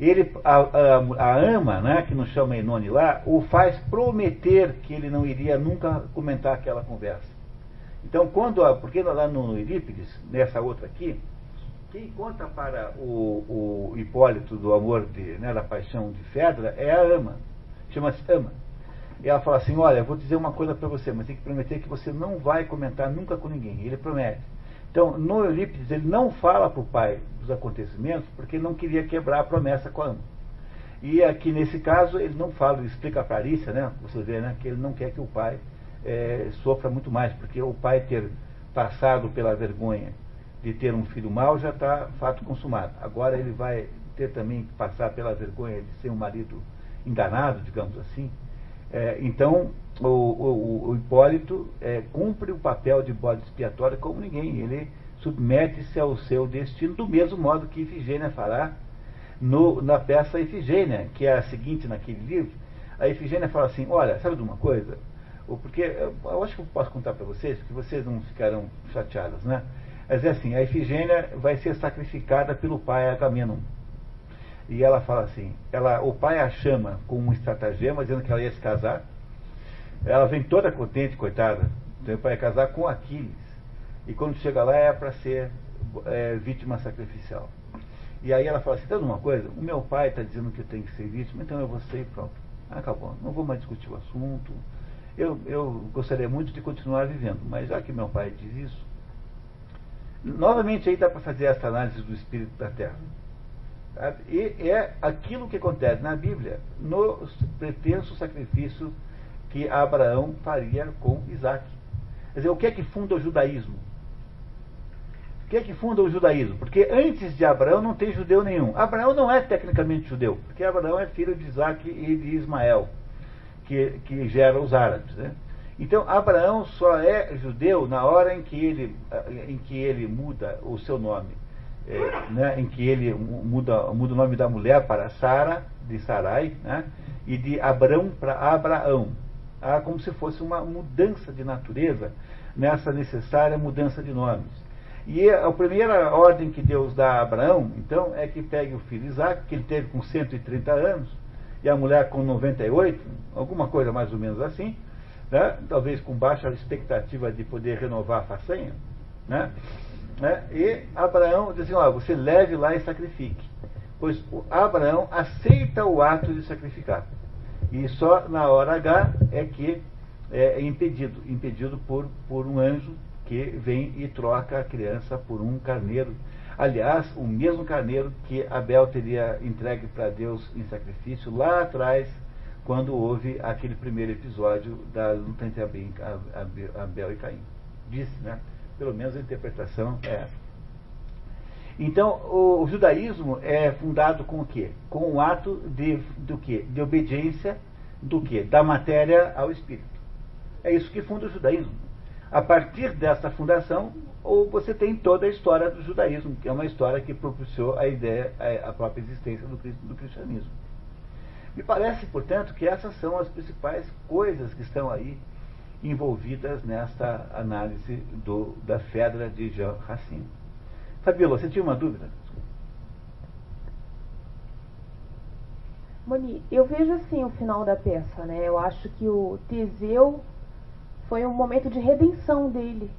ele, a, a, a, ama, né, que nos chama Enone lá, o faz prometer que ele não iria nunca comentar aquela conversa. Então, quando, porque lá no Eurípides, nessa outra aqui, quem conta para o, o Hipólito do amor, de, né, da paixão de Fedra, é a ama, chama-se ama. E ela fala assim, olha, vou dizer uma coisa para você, mas tem que prometer que você não vai comentar nunca com ninguém. Ele promete. Então, no Eurípides, ele não fala para o pai dos acontecimentos porque não queria quebrar a promessa com a ama. E aqui, nesse caso, ele não fala, ele explica para Arícia, né, você vê, né, que ele não quer que o pai é, sofra muito mais, porque o pai ter passado pela vergonha de ter um filho mau já está fato consumado. Agora ele vai ter também que passar pela vergonha de ser um marido enganado, digamos assim. É, então, o, o, o Hipólito é, cumpre o papel de bode expiatório como ninguém. Ele submete-se ao seu destino, do mesmo modo que Ifigênia fará no, na peça Ifigênia, que é a seguinte naquele livro. A Ifigênia fala assim: Olha, sabe de uma coisa? Porque eu acho que eu posso contar para vocês, que vocês não ficarão chateados, né? Mas é assim: a Ifigênia vai ser sacrificada pelo pai Agamenon. E ela fala assim: ela, o pai a chama com um estratagema, dizendo que ela ia se casar. Ela vem toda contente, coitada. Então o pai ia casar com Aquiles. E quando chega lá é para ser é, vítima sacrificial. E aí ela fala assim: tá uma coisa? O meu pai está dizendo que eu tenho que ser vítima, então eu vou ser e pronto. Acabou. Não vou mais discutir o assunto. Eu, eu gostaria muito de continuar vivendo, mas já que meu pai diz isso, novamente aí dá para fazer essa análise do espírito da terra. E é aquilo que acontece na Bíblia, no pretenso sacrifício que Abraão faria com Isaac. Quer dizer, o que é que funda o judaísmo? O que é que funda o judaísmo? Porque antes de Abraão não tem judeu nenhum. Abraão não é tecnicamente judeu, porque Abraão é filho de Isaac e de Ismael, que, que gera os árabes. Né? Então, Abraão só é judeu na hora em que ele, em que ele muda o seu nome é, né, em que ele muda, muda o nome da mulher para Sara, de Sarai, né, e de Abrão para Abraão. Ah, como se fosse uma mudança de natureza nessa necessária mudança de nomes. E a primeira ordem que Deus dá a Abraão, então, é que pegue o filho Isaac, que ele teve com 130 anos, e a mulher com 98, alguma coisa mais ou menos assim, né, talvez com baixa expectativa de poder renovar a façanha, né, né? E Abraão diz assim: ó, você leve lá e sacrifique. Pois Abraão aceita o ato de sacrificar. E só na hora H é que é impedido impedido por, por um anjo que vem e troca a criança por um carneiro. Aliás, o mesmo carneiro que Abel teria entregue para Deus em sacrifício lá atrás, quando houve aquele primeiro episódio da luta entre Abel e Caim. Disse, né? Pelo menos a interpretação é essa. Então, o, o, judaísmo é fundado com o quê? Com o ato de, do quê? De obediência do quê? Da matéria ao espírito. É isso que funda o judaísmo. A partir dessa fundação, ou você tem toda a história do judaísmo, que é uma história que propiciou a ideia, a, própria existência do, do cristianismo. Me parece, portanto, que essas são as principais coisas que estão aí envolvidas nesta análise do, da Fedra de Jean Racine. Fabiola, você tinha uma dúvida? Moni, eu vejo assim o final da peça, né? Eu acho que o Teseu foi um momento de redenção dele.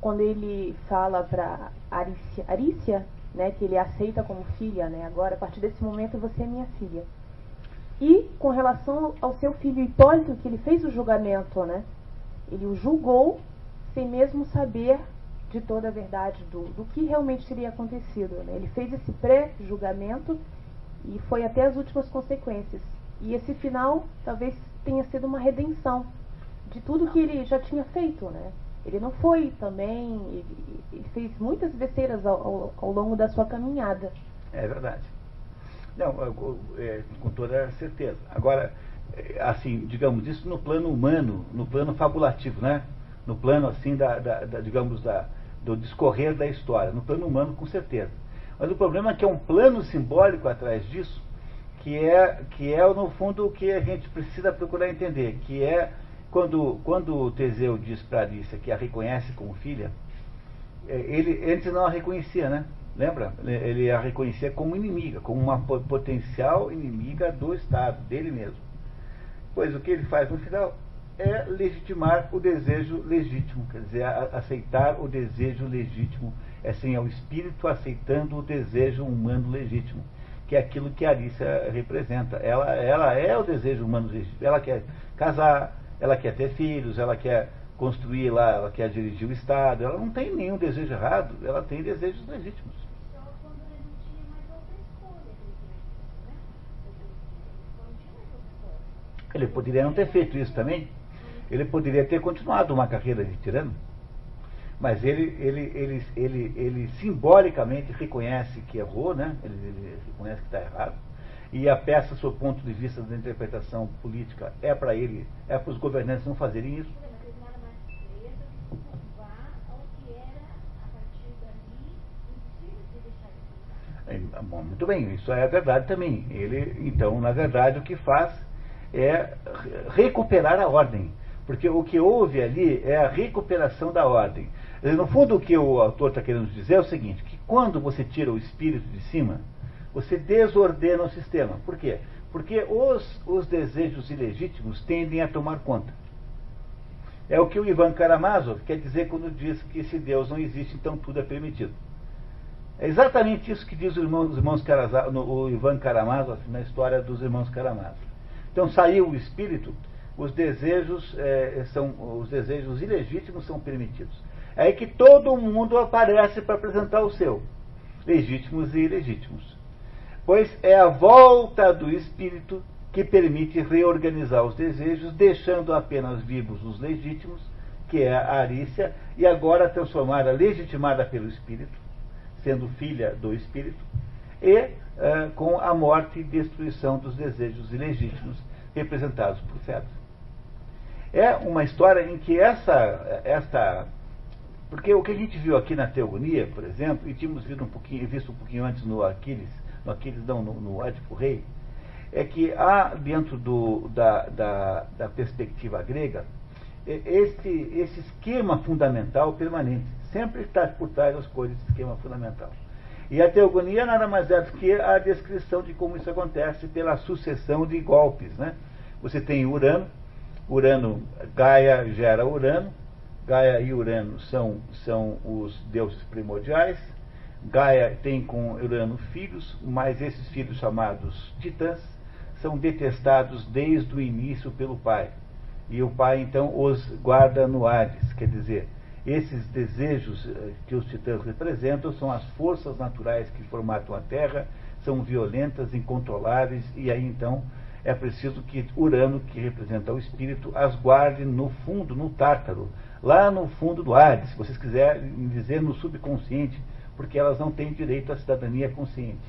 Quando ele fala para Arícia, Arícia, né, que ele aceita como filha, né, agora a partir desse momento você é minha filha. E com relação ao seu filho Hipólito, que ele fez o julgamento, né, ele o julgou sem mesmo saber de toda a verdade do, do que realmente teria acontecido. Né? Ele fez esse pré-julgamento e foi até as últimas consequências. E esse final talvez tenha sido uma redenção de tudo que ele já tinha feito, né? Ele não foi também, ele, ele fez muitas besteiras ao, ao, ao, longo da sua caminhada. É verdade. Não, é, com toda certeza. Agora, é, assim, digamos, isso no plano humano, no plano fabulativo, né? No plano, assim, da, da, da digamos, da, do discorrer da história. No plano humano, com certeza. Mas o problema é que é um plano simbólico atrás disso, que é, que é no fundo, o que a gente precisa procurar entender, que é quando, quando Teseu diz para Alicia que a reconhece como filha, é, ele antes não a reconhecia, né? Lembra? Ele a reconhecia como inimiga, como uma potencial inimiga do Estado, dele mesmo. Pois o que ele faz no final é legitimar o desejo legítimo, quer dizer, aceitar o desejo legítimo, é assim, é o espírito aceitando o desejo humano legítimo, que é aquilo que a Alicia representa. Ela, ela é o desejo humano legítimo, ela quer casar, ela quer ter filhos, ela quer construir lá, ela quer dirigir o Estado, ela não tem nenhum desejo errado, ela tem desejos legítimos. Ele poderia não ter feito isso também. Ele poderia ter continuado uma carreira de tirano. Mas ele, ele, ele, ele, ele simbolicamente reconhece que errou, né? ele, ele reconhece que está errado e a peça, sob o ponto de vista da interpretação política, é para ele, é para os governantes não fazerem isso. É, bom, muito bem, isso é verdade também. Ele, então, na verdade, o que faz é recuperar a ordem. Porque o que houve ali é a recuperação da ordem. No fundo, o que o autor está querendo dizer é o seguinte: que quando você tira o espírito de cima, você desordena o sistema. Por quê? Porque os, os desejos ilegítimos tendem a tomar conta. É o que o Ivan Karamazov quer dizer quando diz que se Deus não existe, então tudo é permitido. É exatamente isso que diz o, irmão, os irmãos Karamazov, o Ivan Karamazov na história dos irmãos Karamazov. Então saiu o espírito, os desejos é, são os desejos ilegítimos são permitidos. É aí que todo mundo aparece para apresentar o seu, legítimos e ilegítimos pois é a volta do espírito que permite reorganizar os desejos, deixando apenas vivos os legítimos, que é a Arícia, e agora transformada, legitimada pelo espírito, sendo filha do espírito, e uh, com a morte e destruição dos desejos ilegítimos, representados por Fedra. É uma história em que essa, esta. Porque o que a gente viu aqui na Teogonia, por exemplo, e tínhamos visto um pouquinho, visto um pouquinho antes no Aquiles, no Aquiles não, no, no Édipo Rei, é que há dentro do, da, da, da, perspectiva grega esse, esse esquema fundamental permanente. Sempre está por trás das coisas esse esquema fundamental. E a teogonia nada mais é do que a descrição de como isso acontece pela sucessão de golpes. Né? Você tem Urano, Urano, Gaia gera Urano, Gaia e Urano são, são os deuses primordiais, Gaia tem com Urano filhos, mas esses filhos chamados titãs são detestados desde o início pelo pai. E o pai então os guarda no Hades, quer dizer, esses desejos eh, que os titãs representam são as forças naturais que formatam a Terra, são violentas, incontroláveis, e aí então é preciso que Urano, que representa o espírito, as guarde no fundo, no Tártaro, lá no fundo do Hades, se vocês quiserem dizer no subconsciente, porque elas não têm direito à cidadania consciente.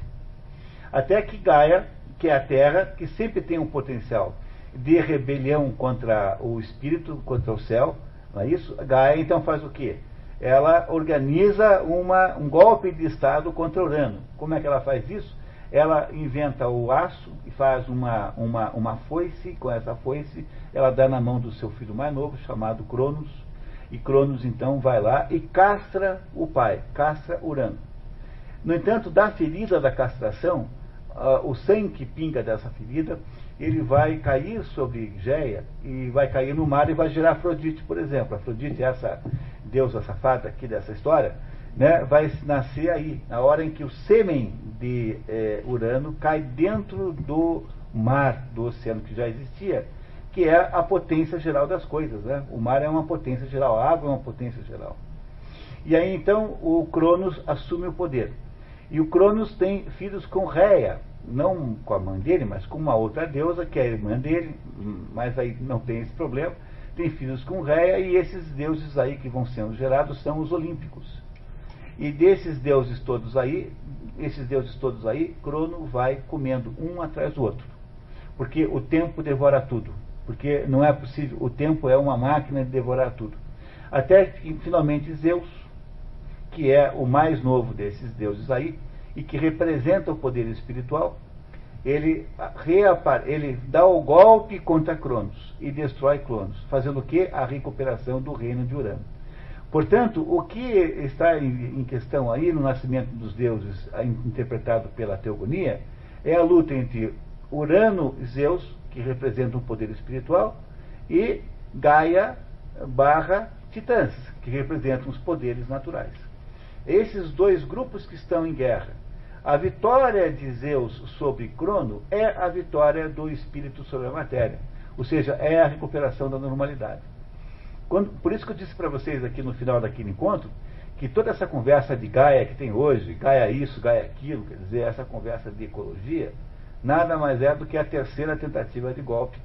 Até que Gaia, que é a Terra, que sempre tem um potencial de rebelião contra o espírito, contra o céu, não é isso? Gaia então faz o quê? Ela organiza uma, um golpe de Estado contra Urano. Como é que ela faz isso? Ela inventa o aço e faz uma, uma, uma foice, com essa foice ela dá na mão do seu filho mais novo, chamado Cronos, e Cronos então vai lá e castra o pai, castra Urano. No entanto, da ferida da castração, uh, o sangue que pinga dessa ferida, ele vai cair sobre Geia e vai cair no mar e vai gerar Afrodite, por exemplo. Afrodite, essa deusa safada aqui dessa história, né, vai nascer aí, na hora em que o sêmen de é, Urano cai dentro do mar, do oceano que já existia, que é a potência geral das coisas. Né? O mar é uma potência geral, a água é uma potência geral. E aí então o Cronos assume o poder. E o Cronos tem filhos com Réia, não com a mãe dele, mas com uma outra deusa, que é a irmã dele, mas aí não tem esse problema. Tem filhos com Réia, e esses deuses aí que vão sendo gerados são os olímpicos. E desses deuses todos aí, esses deuses todos aí, Crono vai comendo um atrás do outro. Porque o tempo devora tudo. Porque não é possível, o tempo é uma máquina de devorar tudo. Até que finalmente Zeus, que é o mais novo desses deuses aí, e que representa o poder espiritual, ele, reapare, ele dá o golpe contra Cronos e destrói Cronos, fazendo o que? A recuperação do reino de Urano. Portanto, o que está em questão aí no nascimento dos deuses, interpretado pela teogonia, é a luta entre Urano e Zeus, que representam o poder espiritual, e Gaia barra Titãs, que representam os poderes naturais. Esses dois grupos que estão em guerra. A vitória de Zeus sobre Crono é a vitória do espírito sobre a matéria, ou seja, é a recuperação da normalidade. Quando, por isso que eu disse para vocês aqui no final daquele encontro que toda essa conversa de Gaia que tem hoje, Gaia isso, Gaia aquilo, quer dizer, essa conversa de ecologia, nada mais é do que a terceira tentativa de golpe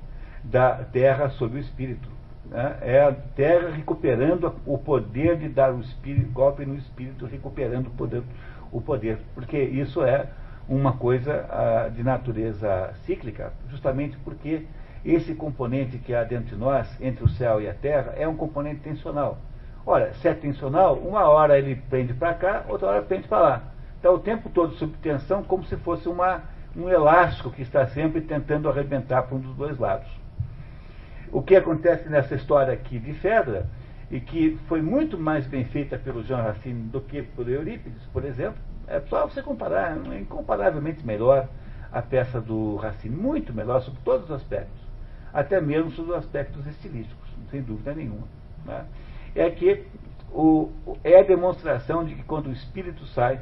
da Terra sobre o espírito. Né? É a Terra recuperando o poder de dar o espírito, golpe no espírito, recuperando o poder, o poder, porque isso é uma coisa uh, de natureza cíclica, justamente porque esse componente que há dentro de nós, entre o céu e a terra, é um componente tensional. Ora, se é tensional, uma hora ele prende para cá, outra hora prende para lá. Então, o tempo todo sob tensão, como se fosse uma, um elástico que está sempre tentando arrebentar para um dos dois lados. O que acontece nessa história aqui de Fedra, e que foi muito mais bem feita pelo Jean Racine do que por Eurípides, por exemplo, é só você comparar, é incomparavelmente melhor a peça do Racine, muito melhor sobre todos os aspectos até mesmo sobre os aspectos estilísticos, sem dúvida nenhuma. Né? É que o, é a demonstração de que quando o espírito sai,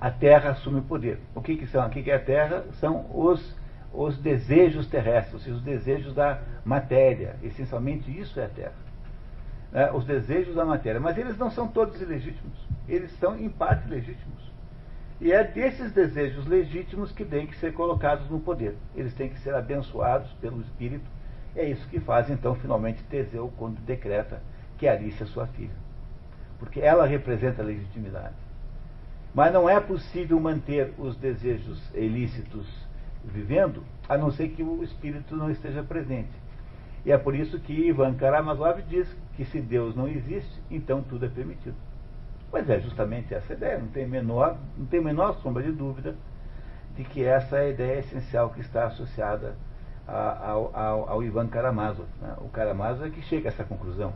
a terra assume o poder. O que, que são? O que, que é a terra? São os, os desejos terrestres, os desejos da matéria. Essencialmente isso é a terra. Né? Os desejos da matéria. Mas eles não são todos ilegítimos. Eles são, em parte, legítimos. E é desses desejos legítimos que têm que ser colocados no poder. Eles têm que ser abençoados pelo Espírito. É isso que faz, então, finalmente, Teseu quando decreta que Alice é sua filha. Porque ela representa a legitimidade. Mas não é possível manter os desejos ilícitos vivendo, a não ser que o Espírito não esteja presente. E é por isso que Ivan Karamazov diz que se Deus não existe, então tudo é permitido. Pois é, justamente essa ideia, não tem menor, não tem menor sombra de dúvida de que essa é a ideia essencial que está associada ao, ao, ao, Ivan Karamazov. Né? O Karamazov é que chega a essa conclusão.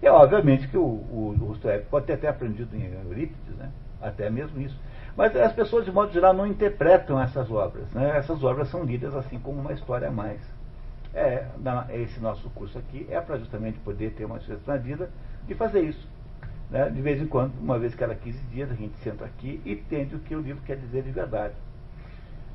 E é obviamente que o, o, o pode ter até aprendido em Eurípides, né? Até mesmo isso. Mas as pessoas, de modo geral, não interpretam essas obras. Né? Essas obras são lidas assim como uma história a mais. É, na, esse nosso curso aqui é para justamente poder ter uma chance na vida de fazer isso. Né? De vez em quando, uma vez cada 15 dias, a gente senta aqui e entende o que o livro quer dizer de verdade.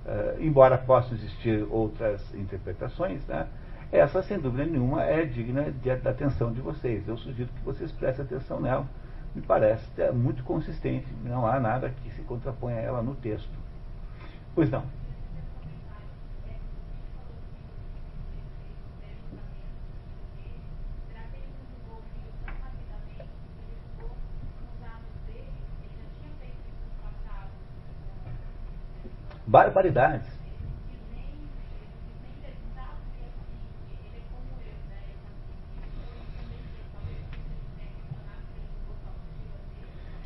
Uh, embora possam existir outras interpretações, né? essa, sem dúvida nenhuma, é digna de, da atenção de vocês. Eu sugiro que vocês prestem atenção nela. Me parece é muito consistente, não há nada que se contraponha a ela no texto. Pois não. barbaridades.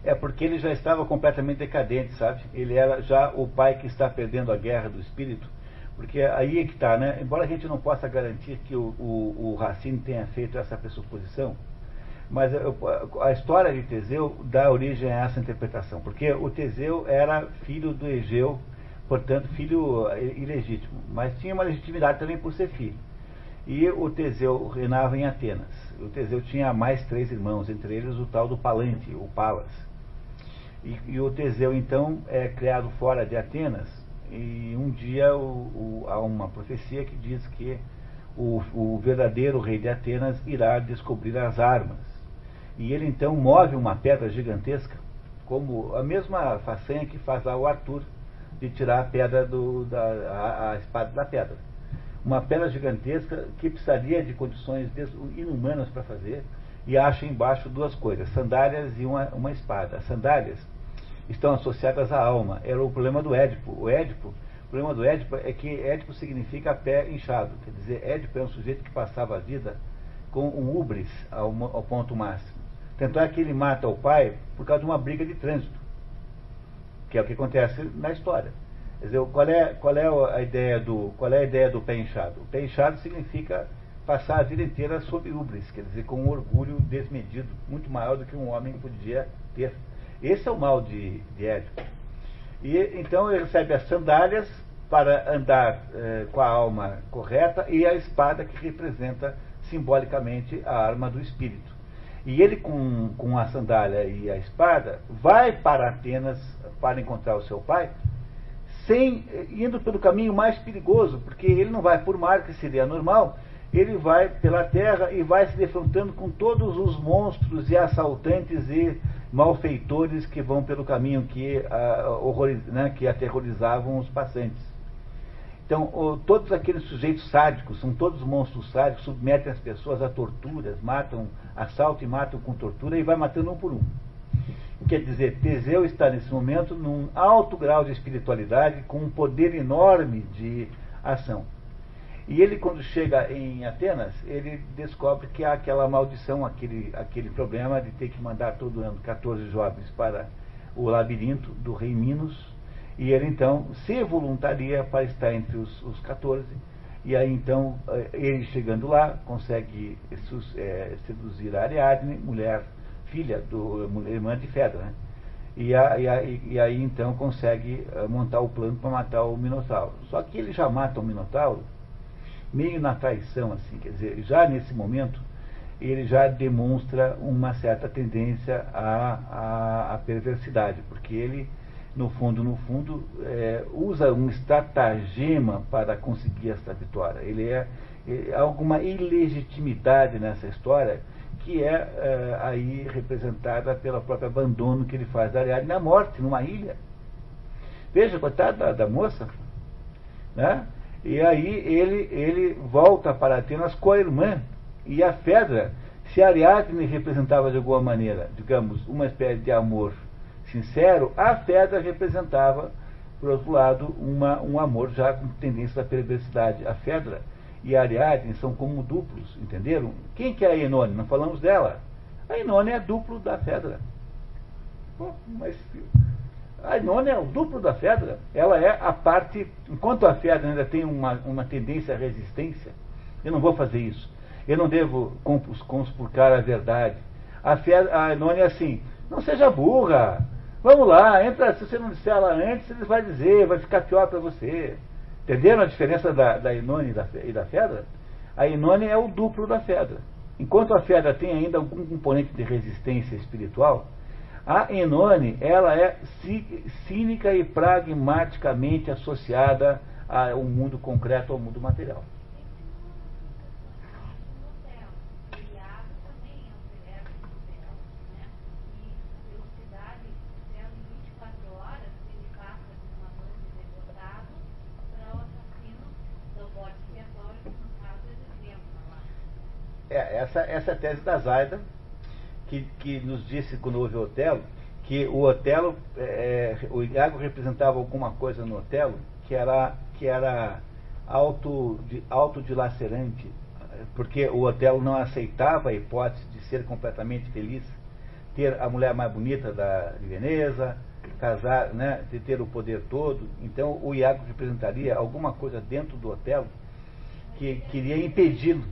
É porque ele já estava completamente decadente, sabe? Ele era já o pai que está perdendo a guerra do espírito. Porque aí é que está, né? Embora a gente não possa garantir que o, o, o Racine tenha feito essa pressuposição, mas a história de Teseu dá origem a essa interpretação. Porque o Teseu era filho do Egeu, portanto, filho ilegítimo, mas tinha uma legitimidade também por ser filho. E o Teseu reinava em Atenas. O Teseu tinha mais três irmãos, entre eles o tal do Palante, o Palas. E, e o Teseu, então, é criado fora de Atenas, e um dia o, o, há uma profecia que diz que o, o verdadeiro rei de Atenas irá descobrir as armas. E ele então move uma pedra gigantesca, como a mesma façanha que faz lá o Arthur, de tirar a pedra do, da, a, a espada da pedra. Uma pedra gigantesca que precisaria de condições inumanas para fazer, e acha embaixo duas coisas, sandálias e uma, uma espada. As sandálias estão associadas à alma. Era o problema do Édipo. O Édipo, o problema do Édipo é que Édipo significa pé inchado. Quer dizer, Édipo é um sujeito que passava a vida com um ubris ao, ao ponto máximo. Tanto é que ele mata o pai por causa de uma briga de trânsito, que é o que acontece na história. Quer dizer, qual é, qual é a ideia do qual é a ideia do pé inchado? O pé inchado significa passar a vida inteira sob ubris, quer dizer, com um orgulho desmedido, muito maior do que um homem podia ter. Esse é o mal de, de. E então ele recebe as sandálias para andar eh, com a alma correta e a espada que representa simbolicamente a arma do espírito. E ele, com, com a sandália e a espada, vai para Atenas para encontrar o seu pai, sem indo pelo caminho mais perigoso, porque ele não vai por mar, que seria normal, ele vai pela terra e vai se defrontando com todos os monstros e assaltantes e malfeitores que vão pelo caminho que, uh, né, que aterrorizavam os passantes. Então, o, todos aqueles sujeitos sádicos, são todos monstros sádicos, submetem as pessoas a torturas, matam, assaltam e matam com tortura e vai matando um por um. Quer dizer, Teseu está nesse momento num alto grau de espiritualidade, com um poder enorme de ação. E ele, quando chega em Atenas, ele descobre que há aquela maldição, aquele, aquele problema de ter que mandar todo ano 14 jovens para o labirinto do rei Minos, e ele então se voluntaria para estar entre os, os 14. E aí então, eh, ele chegando lá, consegue é, seduzir a Ariadne, mulher, filha do irmã de Fedra, né? E, a, e, a, e, aí então consegue eh, montar o plano para matar o Minotauro. Só que ele já mata o Minotauro meio na traição, assim, quer dizer, já nesse momento ele já demonstra uma certa tendência à, à, à perversidade, porque ele no fundo, no fundo, é, usa um estratagema para conseguir essa vitória. Ele é, é alguma ilegitimidade nessa história que é, é, aí representada pelo próprio abandono que ele faz da Ariadne na morte, numa ilha. Veja, coitada da, da moça, né? E aí ele, ele volta para Atenas com a irmã. E a Fedra, se Ariadne representava de alguma maneira, digamos, uma espécie de amor sincero, a Fedra representava, por outro lado, uma, um amor já com tendência da perversidade. A Fedra e a Ariadne são como duplos, entenderam? Quem que é a Enone? Não falamos dela. A Enone é duplo da Fedra. Pô, mas a Enone é o duplo da Fedra. Ela é a parte. Enquanto a Fedra ainda tem uma, uma tendência à resistência, eu não vou fazer isso. Eu não devo conspurcar a verdade. A, Fedra, a Enone é assim: não seja burra. Vamos lá, entra, se você não disser ela antes, ele vai dizer, vai ficar pior para você. Entenderam a diferença da, da e da, Fedra? A Inone é o duplo da Fedra. Enquanto a Fedra tem ainda algum componente de resistência espiritual, a Enone ela é cínica e pragmaticamente associada ao mundo concreto, ao mundo material. É, essa, essa é a tese da Zaida, que, que nos disse quando houve o Otelo, que o Otelo, é, é, o Iago representava alguma coisa no Otelo que era, que era auto, de, autodilacerante, porque o Otelo não aceitava a hipótese de ser completamente feliz, ter a mulher mais bonita da, de Veneza, casar, né, de ter o poder todo. Então o Iago representaria alguma coisa dentro do Otelo que queria impedi-lo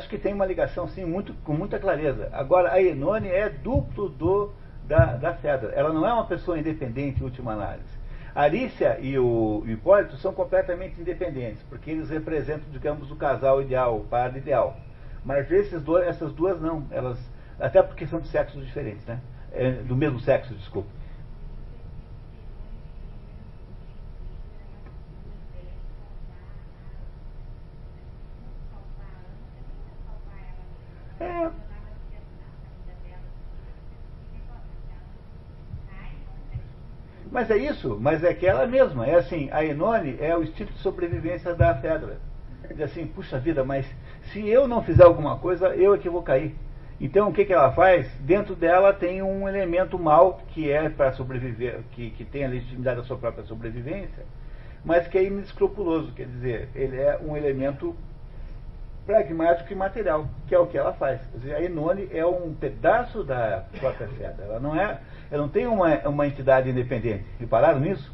Acho que tem uma ligação, sim, muito, com muita clareza. Agora, a Enone é duplo do da, da Fedra. Ela não é uma pessoa independente, em última análise. Arícia e o Hipólito são completamente independentes, porque eles representam, digamos, o casal ideal, o par ideal. Mas esses dois, essas duas não, elas, até porque são de sexos diferentes, né? É, do mesmo sexo, desculpa. É. Mas é isso, mas é que ela mesma, é assim, a Enone é o instinto de sobrevivência da Fedra. Diz assim, puxa vida, mas se eu não fizer alguma coisa, eu é que vou cair. Então o que, que ela faz? Dentro dela tem um elemento mal que é para sobreviver, que, que tem a legitimidade da sua própria sobrevivência, mas que é inescrupuloso, quer dizer, ele é um elemento pragmático e material, que é o que ela faz. Dizer, a Enone é um pedaço da própria Fedra. Ela não é, ela não tem uma, uma entidade independente. Repararam nisso?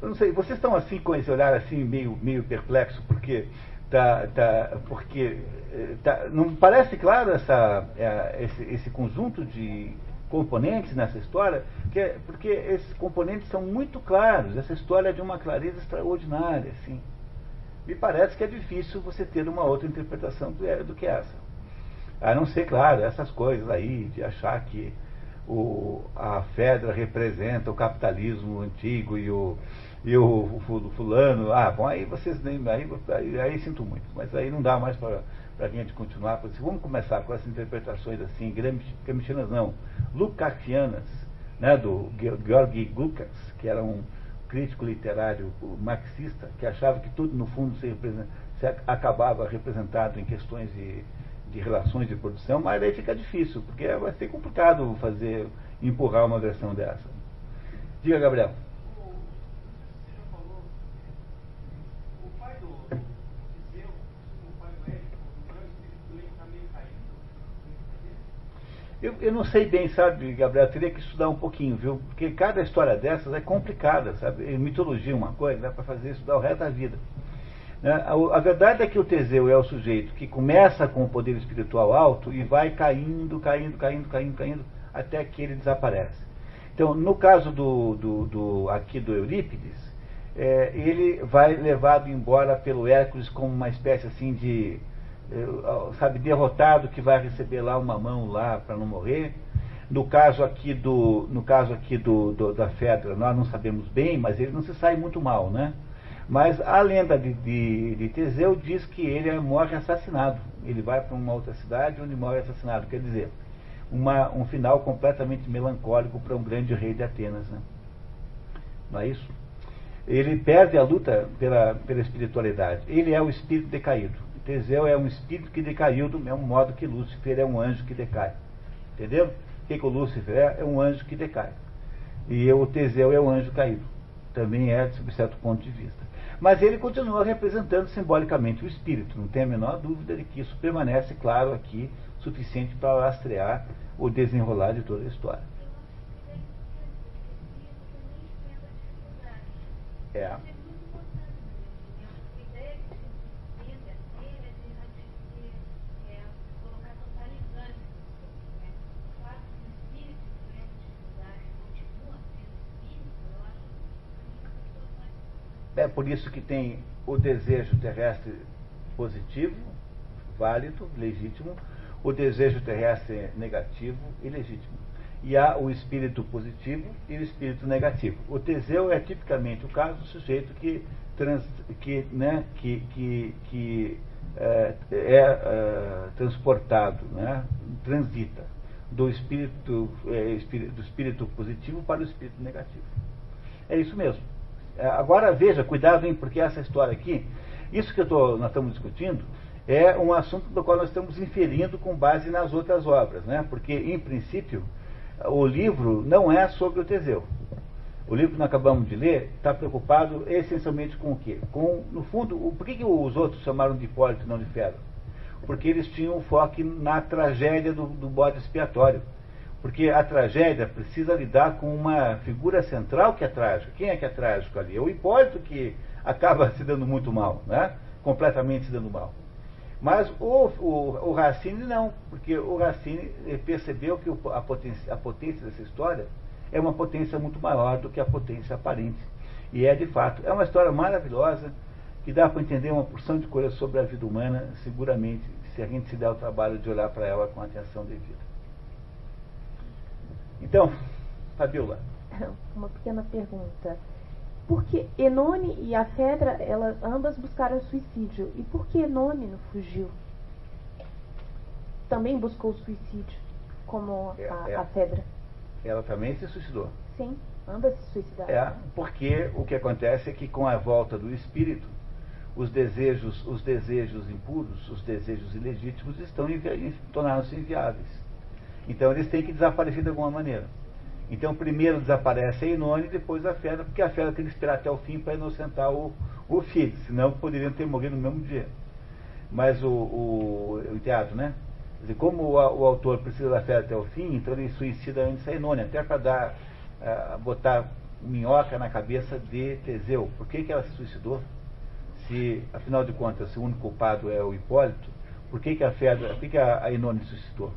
Eu não sei, vocês estão assim com esse olhar assim meio, meio perplexo, porque tá, tá, porque eh, tá, não parece claro essa, é, esse, esse conjunto de componentes nessa história, que é, porque esses componentes são muito claros. Essa história é de uma clareza extraordinária, assim me parece que é difícil você ter uma outra interpretação do, é, do que essa. A não ser, claro, essas coisas aí de achar que o, a Fedra representa o capitalismo antigo e o, e o fulano, ah, bom, aí vocês nem, aí, aí, aí sinto muito, mas aí não dá mais para a gente continuar isso. Vamos começar com essas interpretações assim, gramscianas não, lukácianas, né, do Georgi Lukács, que era um crítico literário marxista, que achava que tudo, no fundo, se, se acabava representado em questões de, de, relações de produção, mas aí fica difícil, porque vai ser complicado fazer, empurrar uma versão dessa. Diga, Gabriel. Eu, eu não sei bem, sabe, Gabriel, teria que estudar um pouquinho, viu? Porque cada história dessas é complicada, sabe? Mitologia é uma coisa, dá para fazer estudar o resto da vida. Né? A, verdade é que o Teseu é o sujeito que começa com o poder espiritual alto e vai caindo, caindo, caindo, caindo, caindo, até que ele desaparece. Então, no caso do, do, do aqui do Eurípides, é, ele vai levado embora pelo Hércules como uma espécie assim de sabe, derrotado que vai receber lá uma mão lá para não morrer. No caso aqui do, no caso aqui do, do, da Fedra, nós não sabemos bem, mas ele não se sai muito mal, né? Mas a lenda de, de, de Teseu diz que ele morre assassinado. Ele vai para uma outra cidade onde morre assassinado. Quer dizer, uma, um final completamente melancólico para um grande rei de Atenas. Né? Não é isso? Ele perde a luta pela, pela espiritualidade. Ele é o espírito decaído. Teseu é um espírito que decaiu do mesmo modo que Lúcifer é um anjo que decai. Entendeu? O que, que o Lúcifer é? É um anjo que decai. E o Teseu é um anjo caído. Também é, sob certo ponto de vista. Mas ele continua representando simbolicamente o espírito. Não tem a menor dúvida de que isso permanece claro aqui, suficiente para lastrear o desenrolar de toda a história. É. É por isso que tem o desejo terrestre positivo, válido, legítimo, o desejo terrestre negativo e legítimo. E há o espírito positivo e o espírito negativo. O Teseu é tipicamente o caso do sujeito que, trans, que, né, que, que, que é, é, é transportado, né, transita do espírito, é, espírito, do espírito positivo para o espírito negativo. É isso mesmo. É, agora veja, cuidado, hein, porque essa história aqui, isso que tô, nós estamos discutindo, é um assunto do qual nós estamos inferindo com base nas outras obras, né? Porque, em princípio, o livro não é sobre o Teseu. O livro que nós acabamos de ler está preocupado essencialmente com o quê? Com, no fundo, o, por que, que os outros chamaram de Hipólito e não de Fedro? Porque eles tinham um foco na tragédia do, do bode expiatório. Porque a tragédia precisa lidar com uma figura central que é trágica. Quem é que é trágico ali? É o Hipólito que acaba se dando muito mal, né? completamente se dando mal. Mas o, o, o Racine não, porque o Racine percebeu que a potência, a potência dessa história é uma potência muito maior do que a potência aparente. E é de fato. É uma história maravilhosa que dá para entender uma porção de coisas sobre a vida humana, seguramente, se a gente se der o trabalho de olhar para ela com atenção devida. Então, Fabiola. Uma pequena pergunta. Por que Enone e a Fedra, elas ambas buscaram suicídio? E por que Enone não fugiu? Também buscou suicídio, como a, é, é, a Fedra. Ela também se suicidou. Sim, ambas se suicidaram. É, porque o que acontece é que com a volta do espírito, os desejos, os desejos impuros, os desejos ilegítimos estão tornaram-se inviáveis. Então eles têm que desaparecer de alguma maneira. Então primeiro desaparece a Inone e depois a Fera, porque a Fera tem que esperar até o fim para inocentar o, o filho, senão poderiam ter morrido no mesmo dia. Mas o, o, o teatro, né? Dizer, como o, o, autor precisa da Fera até o fim, então ele suicida antes a Inone, até para dar, uh, botar minhoca na cabeça de Teseu. Por que, que ela se suicidou? Se, afinal de contas, se o único culpado é o Hipólito, por que, que a Fedra, por que, que a, a Inone se suicidou?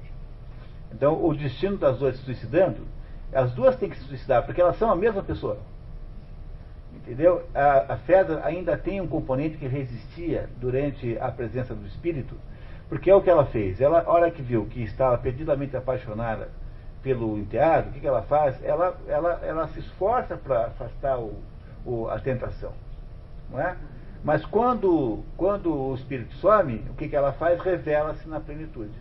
Então, o destino das duas se suicidando, as duas têm que se suicidar, porque elas são a mesma pessoa. Entendeu? A, a Fedra ainda tem um componente que resistia durante a presença do espírito, porque é o que ela fez. Ela, a hora que viu que estava perdidamente apaixonada pelo enteado, o que, que ela faz? Ela, ela, ela se esforça para afastar o, o, a tentação. Não é? Mas quando, quando o espírito some, o que, que ela faz? Revela-se na plenitude.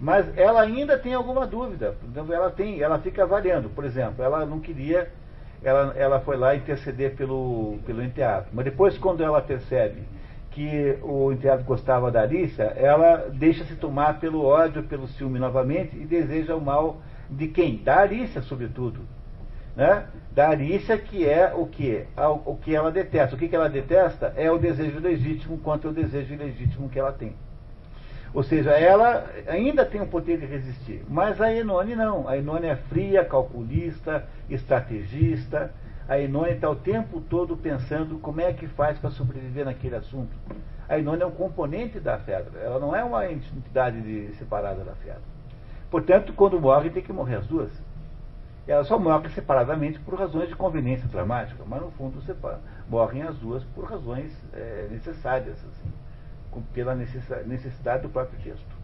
Mas ela ainda tem alguma dúvida. Então ela tem, ela fica avaliando. Por exemplo, ela não queria, ela, ela foi lá interceder pelo, pelo enteado. Mas depois, quando ela percebe que o enteado gostava da Alicia, ela deixa se tomar pelo ódio, pelo ciúme novamente e deseja o mal de quem? Da Alicia, sobretudo né, da Arícia, que é o que? O que ela detesta. O que, ela detesta é o desejo legítimo contra o desejo ilegítimo que ela tem. Ou seja, ela ainda tem o poder de resistir. Mas a Enone não. A Enone é fria, calculista, estrategista. A Enone está o tempo todo pensando como é que faz para sobreviver naquele assunto. A Enone é um componente da Fedra. Ela não é uma entidade de, separada da Fedra. Portanto, quando morre, tem que morrer as duas. Ela só morre separadamente por razões de conveniência dramática, mas no fundo separa, morrem as duas por razões é, necessárias, assim, pela necessidade do próprio texto.